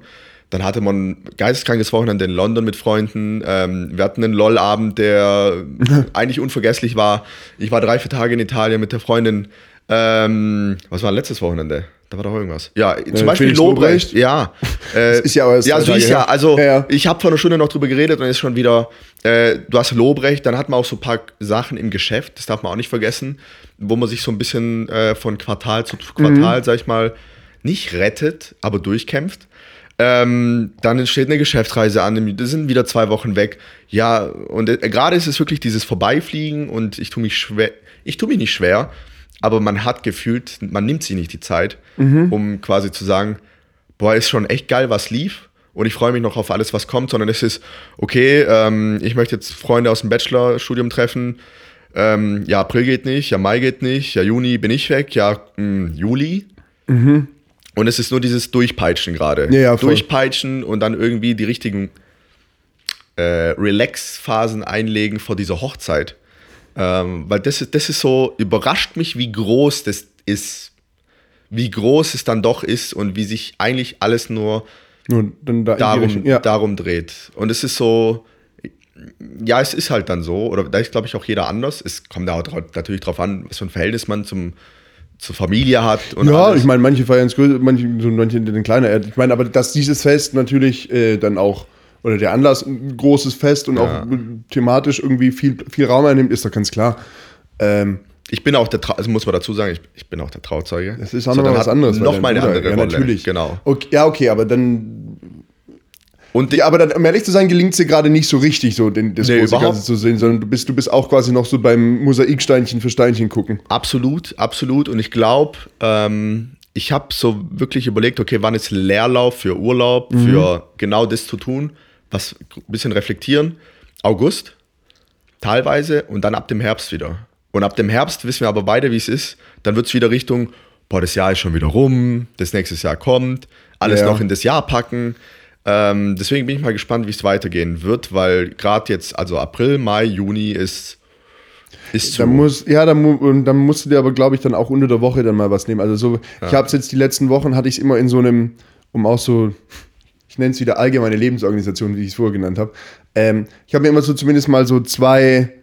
dann hatte man ein geisteskrankes Wochenende in London mit Freunden. Ähm, wir hatten einen LOL-Abend, der eigentlich unvergesslich war. Ich war drei, vier Tage in Italien mit der Freundin. Ähm, was war letztes Wochenende? Da war doch irgendwas. Ja, zum Beispiel Felix Lobrecht. Lobrecht. Ja. Äh, ist ja aber erst ja, so ist ja. Also, Ja, ja. ich habe vor einer Stunde noch drüber geredet und ist schon wieder, äh, du hast Lobrecht, dann hat man auch so ein paar Sachen im Geschäft, das darf man auch nicht vergessen, wo man sich so ein bisschen äh, von Quartal zu Quartal, Mhm. sag ich mal, nicht rettet, aber durchkämpft. Ähm, dann steht eine Geschäftsreise an, das sind wieder zwei Wochen weg. Ja, und äh, gerade ist es wirklich dieses Vorbeifliegen und ich tue mich schwer, ich tue mich nicht schwer, aber man hat gefühlt, man nimmt sich nicht die Zeit, um quasi zu sagen, boah, ist schon echt geil, was lief. Und ich freue mich noch auf alles, was kommt, sondern es ist, okay, ähm, ich möchte jetzt Freunde aus dem Bachelorstudium treffen. Ähm, ja, April geht nicht, ja, Mai geht nicht, ja, Juni bin ich weg, ja, mh, Juli. Und es ist nur dieses Durchpeitschen gerade. Ja, ja. Durchpeitschen und dann irgendwie die richtigen äh, Relax-Phasen einlegen vor dieser Hochzeit. Ähm, weil das ist, das ist so, überrascht mich, wie groß das ist. Wie groß es dann doch ist und wie sich eigentlich alles nur Nur dann da darum, ja. darum dreht. Und es ist so, ja, es ist halt dann so, oder da ist, glaube ich, auch jeder anders. Es kommt da natürlich drauf an, was für ein Verhältnis man zum, zur Familie hat. Und Ja, alles. ich meine, manche feiern es größer, manche, so manche den kleiner. Ich meine, aber dass dieses Fest natürlich äh, dann auch, oder der Anlass ein großes Fest und auch thematisch irgendwie viel, viel Raum einnimmt, ist doch ganz klar. Ähm, Ich bin auch der, Trau also muss man dazu sagen, ich, ich bin auch der Trauzeuge. das ist auch So, dann was anderes. Nochmal dein eine andere ja, Rolle. natürlich. Genau. Okay, ja, okay, aber dann. Und Ja, aber dann, um ehrlich zu sein, gelingt es dir gerade nicht so richtig, so den, das Nee, große. Ganze zu sehen, sondern du bist, du bist auch quasi noch so beim Mosaiksteinchen für Steinchen gucken. Absolut, absolut. Und ich glaube, ähm, ich habe so wirklich überlegt, okay, wann ist Leerlauf für Urlaub, Mhm. für genau das zu tun, was ein bisschen reflektieren. August, teilweise, und dann ab dem Herbst wieder. Und ab dem Herbst wissen wir aber beide, wie es ist. Dann wird es wieder Richtung, boah, das Jahr ist schon wieder rum, das nächste Jahr kommt, alles Ja. noch in das Jahr packen. Ähm, deswegen bin ich mal gespannt, wie es weitergehen wird, weil gerade jetzt, also April, Mai, Juni ist, ist zu. Da muss, ja, da mu und dann musst du dir aber, glaube ich, dann auch unter der Woche dann mal was nehmen. Also so, ich habe es jetzt die letzten Wochen, hatte ich es immer in so einem, um auch so, ich nenne es wieder allgemeine Lebensorganisation, wie ich es vorher genannt habe. Ähm, ich habe mir immer so zumindest mal so zwei,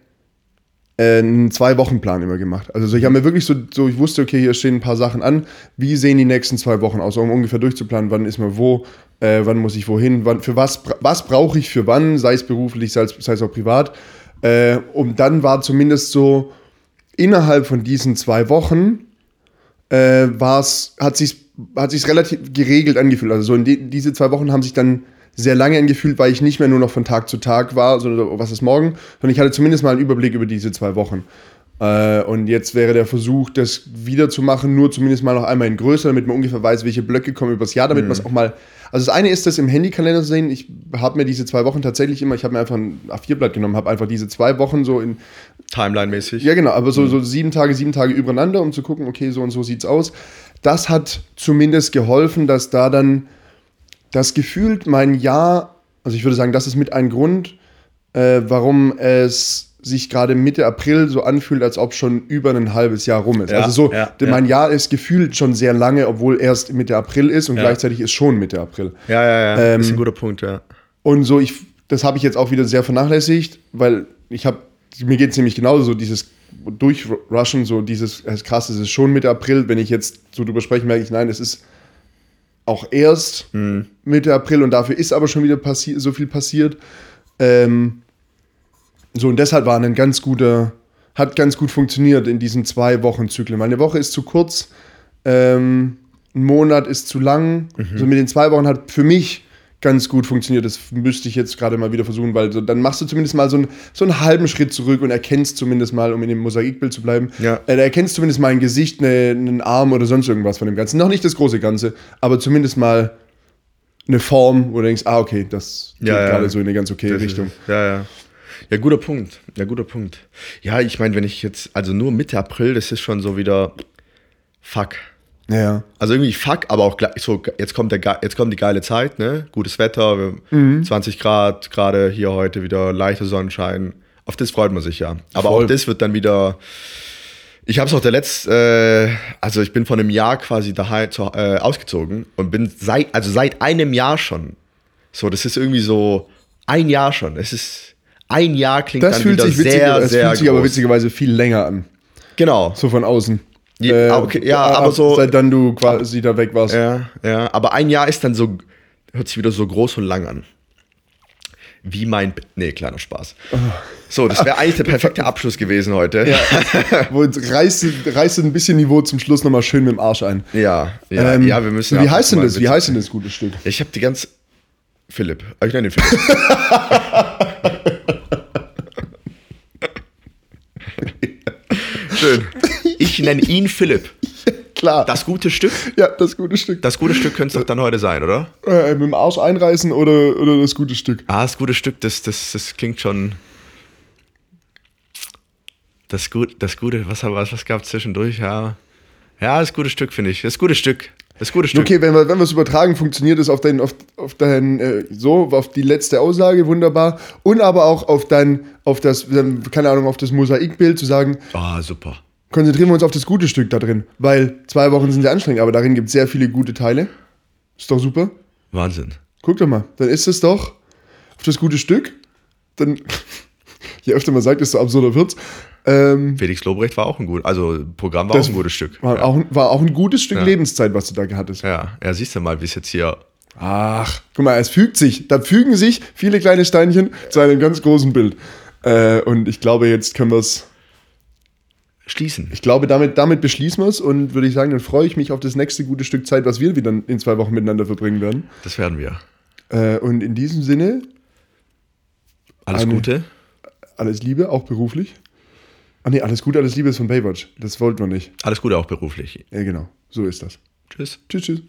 einen Zwei-Wochen-Plan immer gemacht. Also so, ich habe mir wirklich so, so, ich wusste, okay, hier stehen ein paar Sachen an. Wie sehen die nächsten zwei Wochen aus, um ungefähr durchzuplanen, wann ist man wo, äh, wann muss ich wohin, wann, für was, was brauche ich für wann, sei es beruflich, sei es, sei es auch privat. Äh, und dann war zumindest so innerhalb von diesen zwei Wochen äh, war's, hat sich hat sich's relativ geregelt angefühlt. Also so die, diese zwei Wochen haben sich dann sehr lange angefühlt, weil ich nicht mehr nur noch von Tag zu Tag war, sondern was ist morgen, sondern ich hatte zumindest mal einen Überblick über diese zwei Wochen. Äh, und jetzt wäre der Versuch, das wiederzumachen, nur zumindest mal noch einmal in größer, damit man ungefähr weiß, welche Blöcke kommen übers Jahr, damit man es auch mal. Also das eine ist, das im Handykalender zu sehen. Ich habe mir diese zwei Wochen tatsächlich immer, ich habe mir einfach ein A4-Blatt genommen, habe einfach diese zwei Wochen so in Timeline-mäßig. ja, genau, aber so, so sieben Tage, sieben Tage übereinander, um zu gucken, okay, so und so sieht's aus. Das hat zumindest geholfen, dass da dann das gefühlt mein Jahr, also ich würde sagen, das ist mit ein Grund, äh, warum es sich gerade Mitte April so anfühlt, als ob schon über ein halbes Jahr rum ist. Ja, also so, ja, denn ja. mein Jahr ist gefühlt schon sehr lange, obwohl erst Mitte April ist und gleichzeitig ist schon Mitte April. Ja, ja, ja. Ähm, das ist ein guter Punkt, ja. Und so, ich, das habe ich jetzt auch wieder sehr vernachlässigt, weil ich habe, mir geht es nämlich genauso, so dieses Durchrushen, so dieses, es ist krass, es ist schon Mitte April, wenn ich jetzt so drüber spreche, merke ich, nein, es ist auch erst Mitte April und dafür ist aber schon wieder so viel passiert. Ähm, so, und deshalb war ein ganz guter, hat ganz gut funktioniert in diesen zwei Wochen Zyklen. Meine Woche ist zu kurz, ähm, ein Monat ist zu lang. Also mit den zwei Wochen hat für mich ganz gut funktioniert. Das müsste ich jetzt gerade mal wieder versuchen, weil so, dann machst du zumindest mal so, einen so einen halben Schritt zurück und erkennst zumindest mal, um in dem Mosaikbild zu bleiben, Ja. äh, erkennst zumindest mal ein Gesicht, eine, einen Arm oder sonst irgendwas von dem Ganzen. Noch nicht das große Ganze, aber zumindest mal eine Form, wo du denkst, ah, okay, das geht Ja, ja. gerade so in eine ganz okay Das Richtung. Ist, ja, ja. Ja, guter Punkt. Ja, guter Punkt. Ja, ich meine, wenn ich jetzt, also nur Mitte April, das ist schon so wieder fuck. Ja. Also irgendwie fuck, aber auch gleich so, jetzt kommt, der, jetzt kommt die geile Zeit, ne? Gutes Wetter, Mhm. 20 Grad, gerade hier heute wieder leichter Sonnenschein. Auf das freut man sich ja. Aber Voll. auch das wird dann wieder. Ich habe es auch der letzte, äh, also ich bin vor einem Jahr quasi daheim zu, äh, ausgezogen und bin seit, also seit einem Jahr schon. So, das ist irgendwie so ein Jahr schon. Es ist ein Jahr klingt Das dann fühlt wieder sich, witziger, sehr, das sehr fühlt sich aber groß. witzigerweise viel länger an. Genau. So von außen. Ja, Äh, okay, ja, ab- aber so- Seit dann du quasi da weg warst. Ja, ja, aber ein Jahr ist dann so, hört sich wieder so groß und lang an. Wie mein, nee, kleiner Spaß. So, das wäre eigentlich der perfekte Abschluss gewesen heute. Ja. Reißt, reißt ein bisschen Niveau zum Schluss nochmal schön mit dem Arsch ein. ja, ja, Ähm, ja, wir müssen. Wie heißt denn das? Wie heißt denn das gute Stück? Ich habe die ganz. Philipp. Ah, Ich nenne ihn Philipp. Schön. Ich nenne ihn Philipp. Klar. Das gute Stück? ja, das gute Stück. Das gute Stück könnte es doch dann heute sein, oder? Äh, mit dem Arsch einreißen oder, oder das gute Stück? Ah, das gute Stück, das, das, das klingt schon. Das, gut, das gute, was, was, was gab es zwischendurch? Ja. ja, das gute Stück, finde ich. Das gute Stück. Das gute Stück. Okay, wenn wir es übertragen, funktioniert es auf dein, auf, auf dein äh, so, auf die letzte Aussage, wunderbar. Und aber auch auf dein, auf das, ähm, keine Ahnung, auf das Mosaikbild zu sagen, Ah, super. Konzentrieren wir uns auf das gute Stück da drin. Weil zwei Wochen sind sehr anstrengend, aber darin gibt es sehr viele gute Teile. Ist doch super. Wahnsinn. Guck doch mal, dann ist es doch auf das gute Stück. Dann, je öfter man sagt, desto absurder wird's. Ähm, Felix Lobrecht war auch ein gut, also Programm war auch ein gutes Stück. war, ja. auch, war auch ein gutes Stück Ja. Lebenszeit, was du da hattest. ja, ja, siehst du mal, wie es jetzt hier. Ach, guck mal, es fügt sich. Da fügen sich viele kleine Steinchen zu einem ganz großen Bild. Äh, und ich glaube, jetzt können wir es. Schließen. Ich glaube, damit, damit beschließen wir es und würde ich sagen, dann freue ich mich auf das nächste gute Stück Zeit, was wir wieder in zwei Wochen miteinander verbringen werden. Das werden wir. Äh, und in diesem Sinne, Alles Eine- Gute. alles Liebe, auch beruflich. Ah nee, alles Gute, alles Liebe ist von Baywatch. Das wollten wir nicht. Alles Gute auch beruflich. Ja, genau. So ist das. Tschüss. Tschüss, tschüss.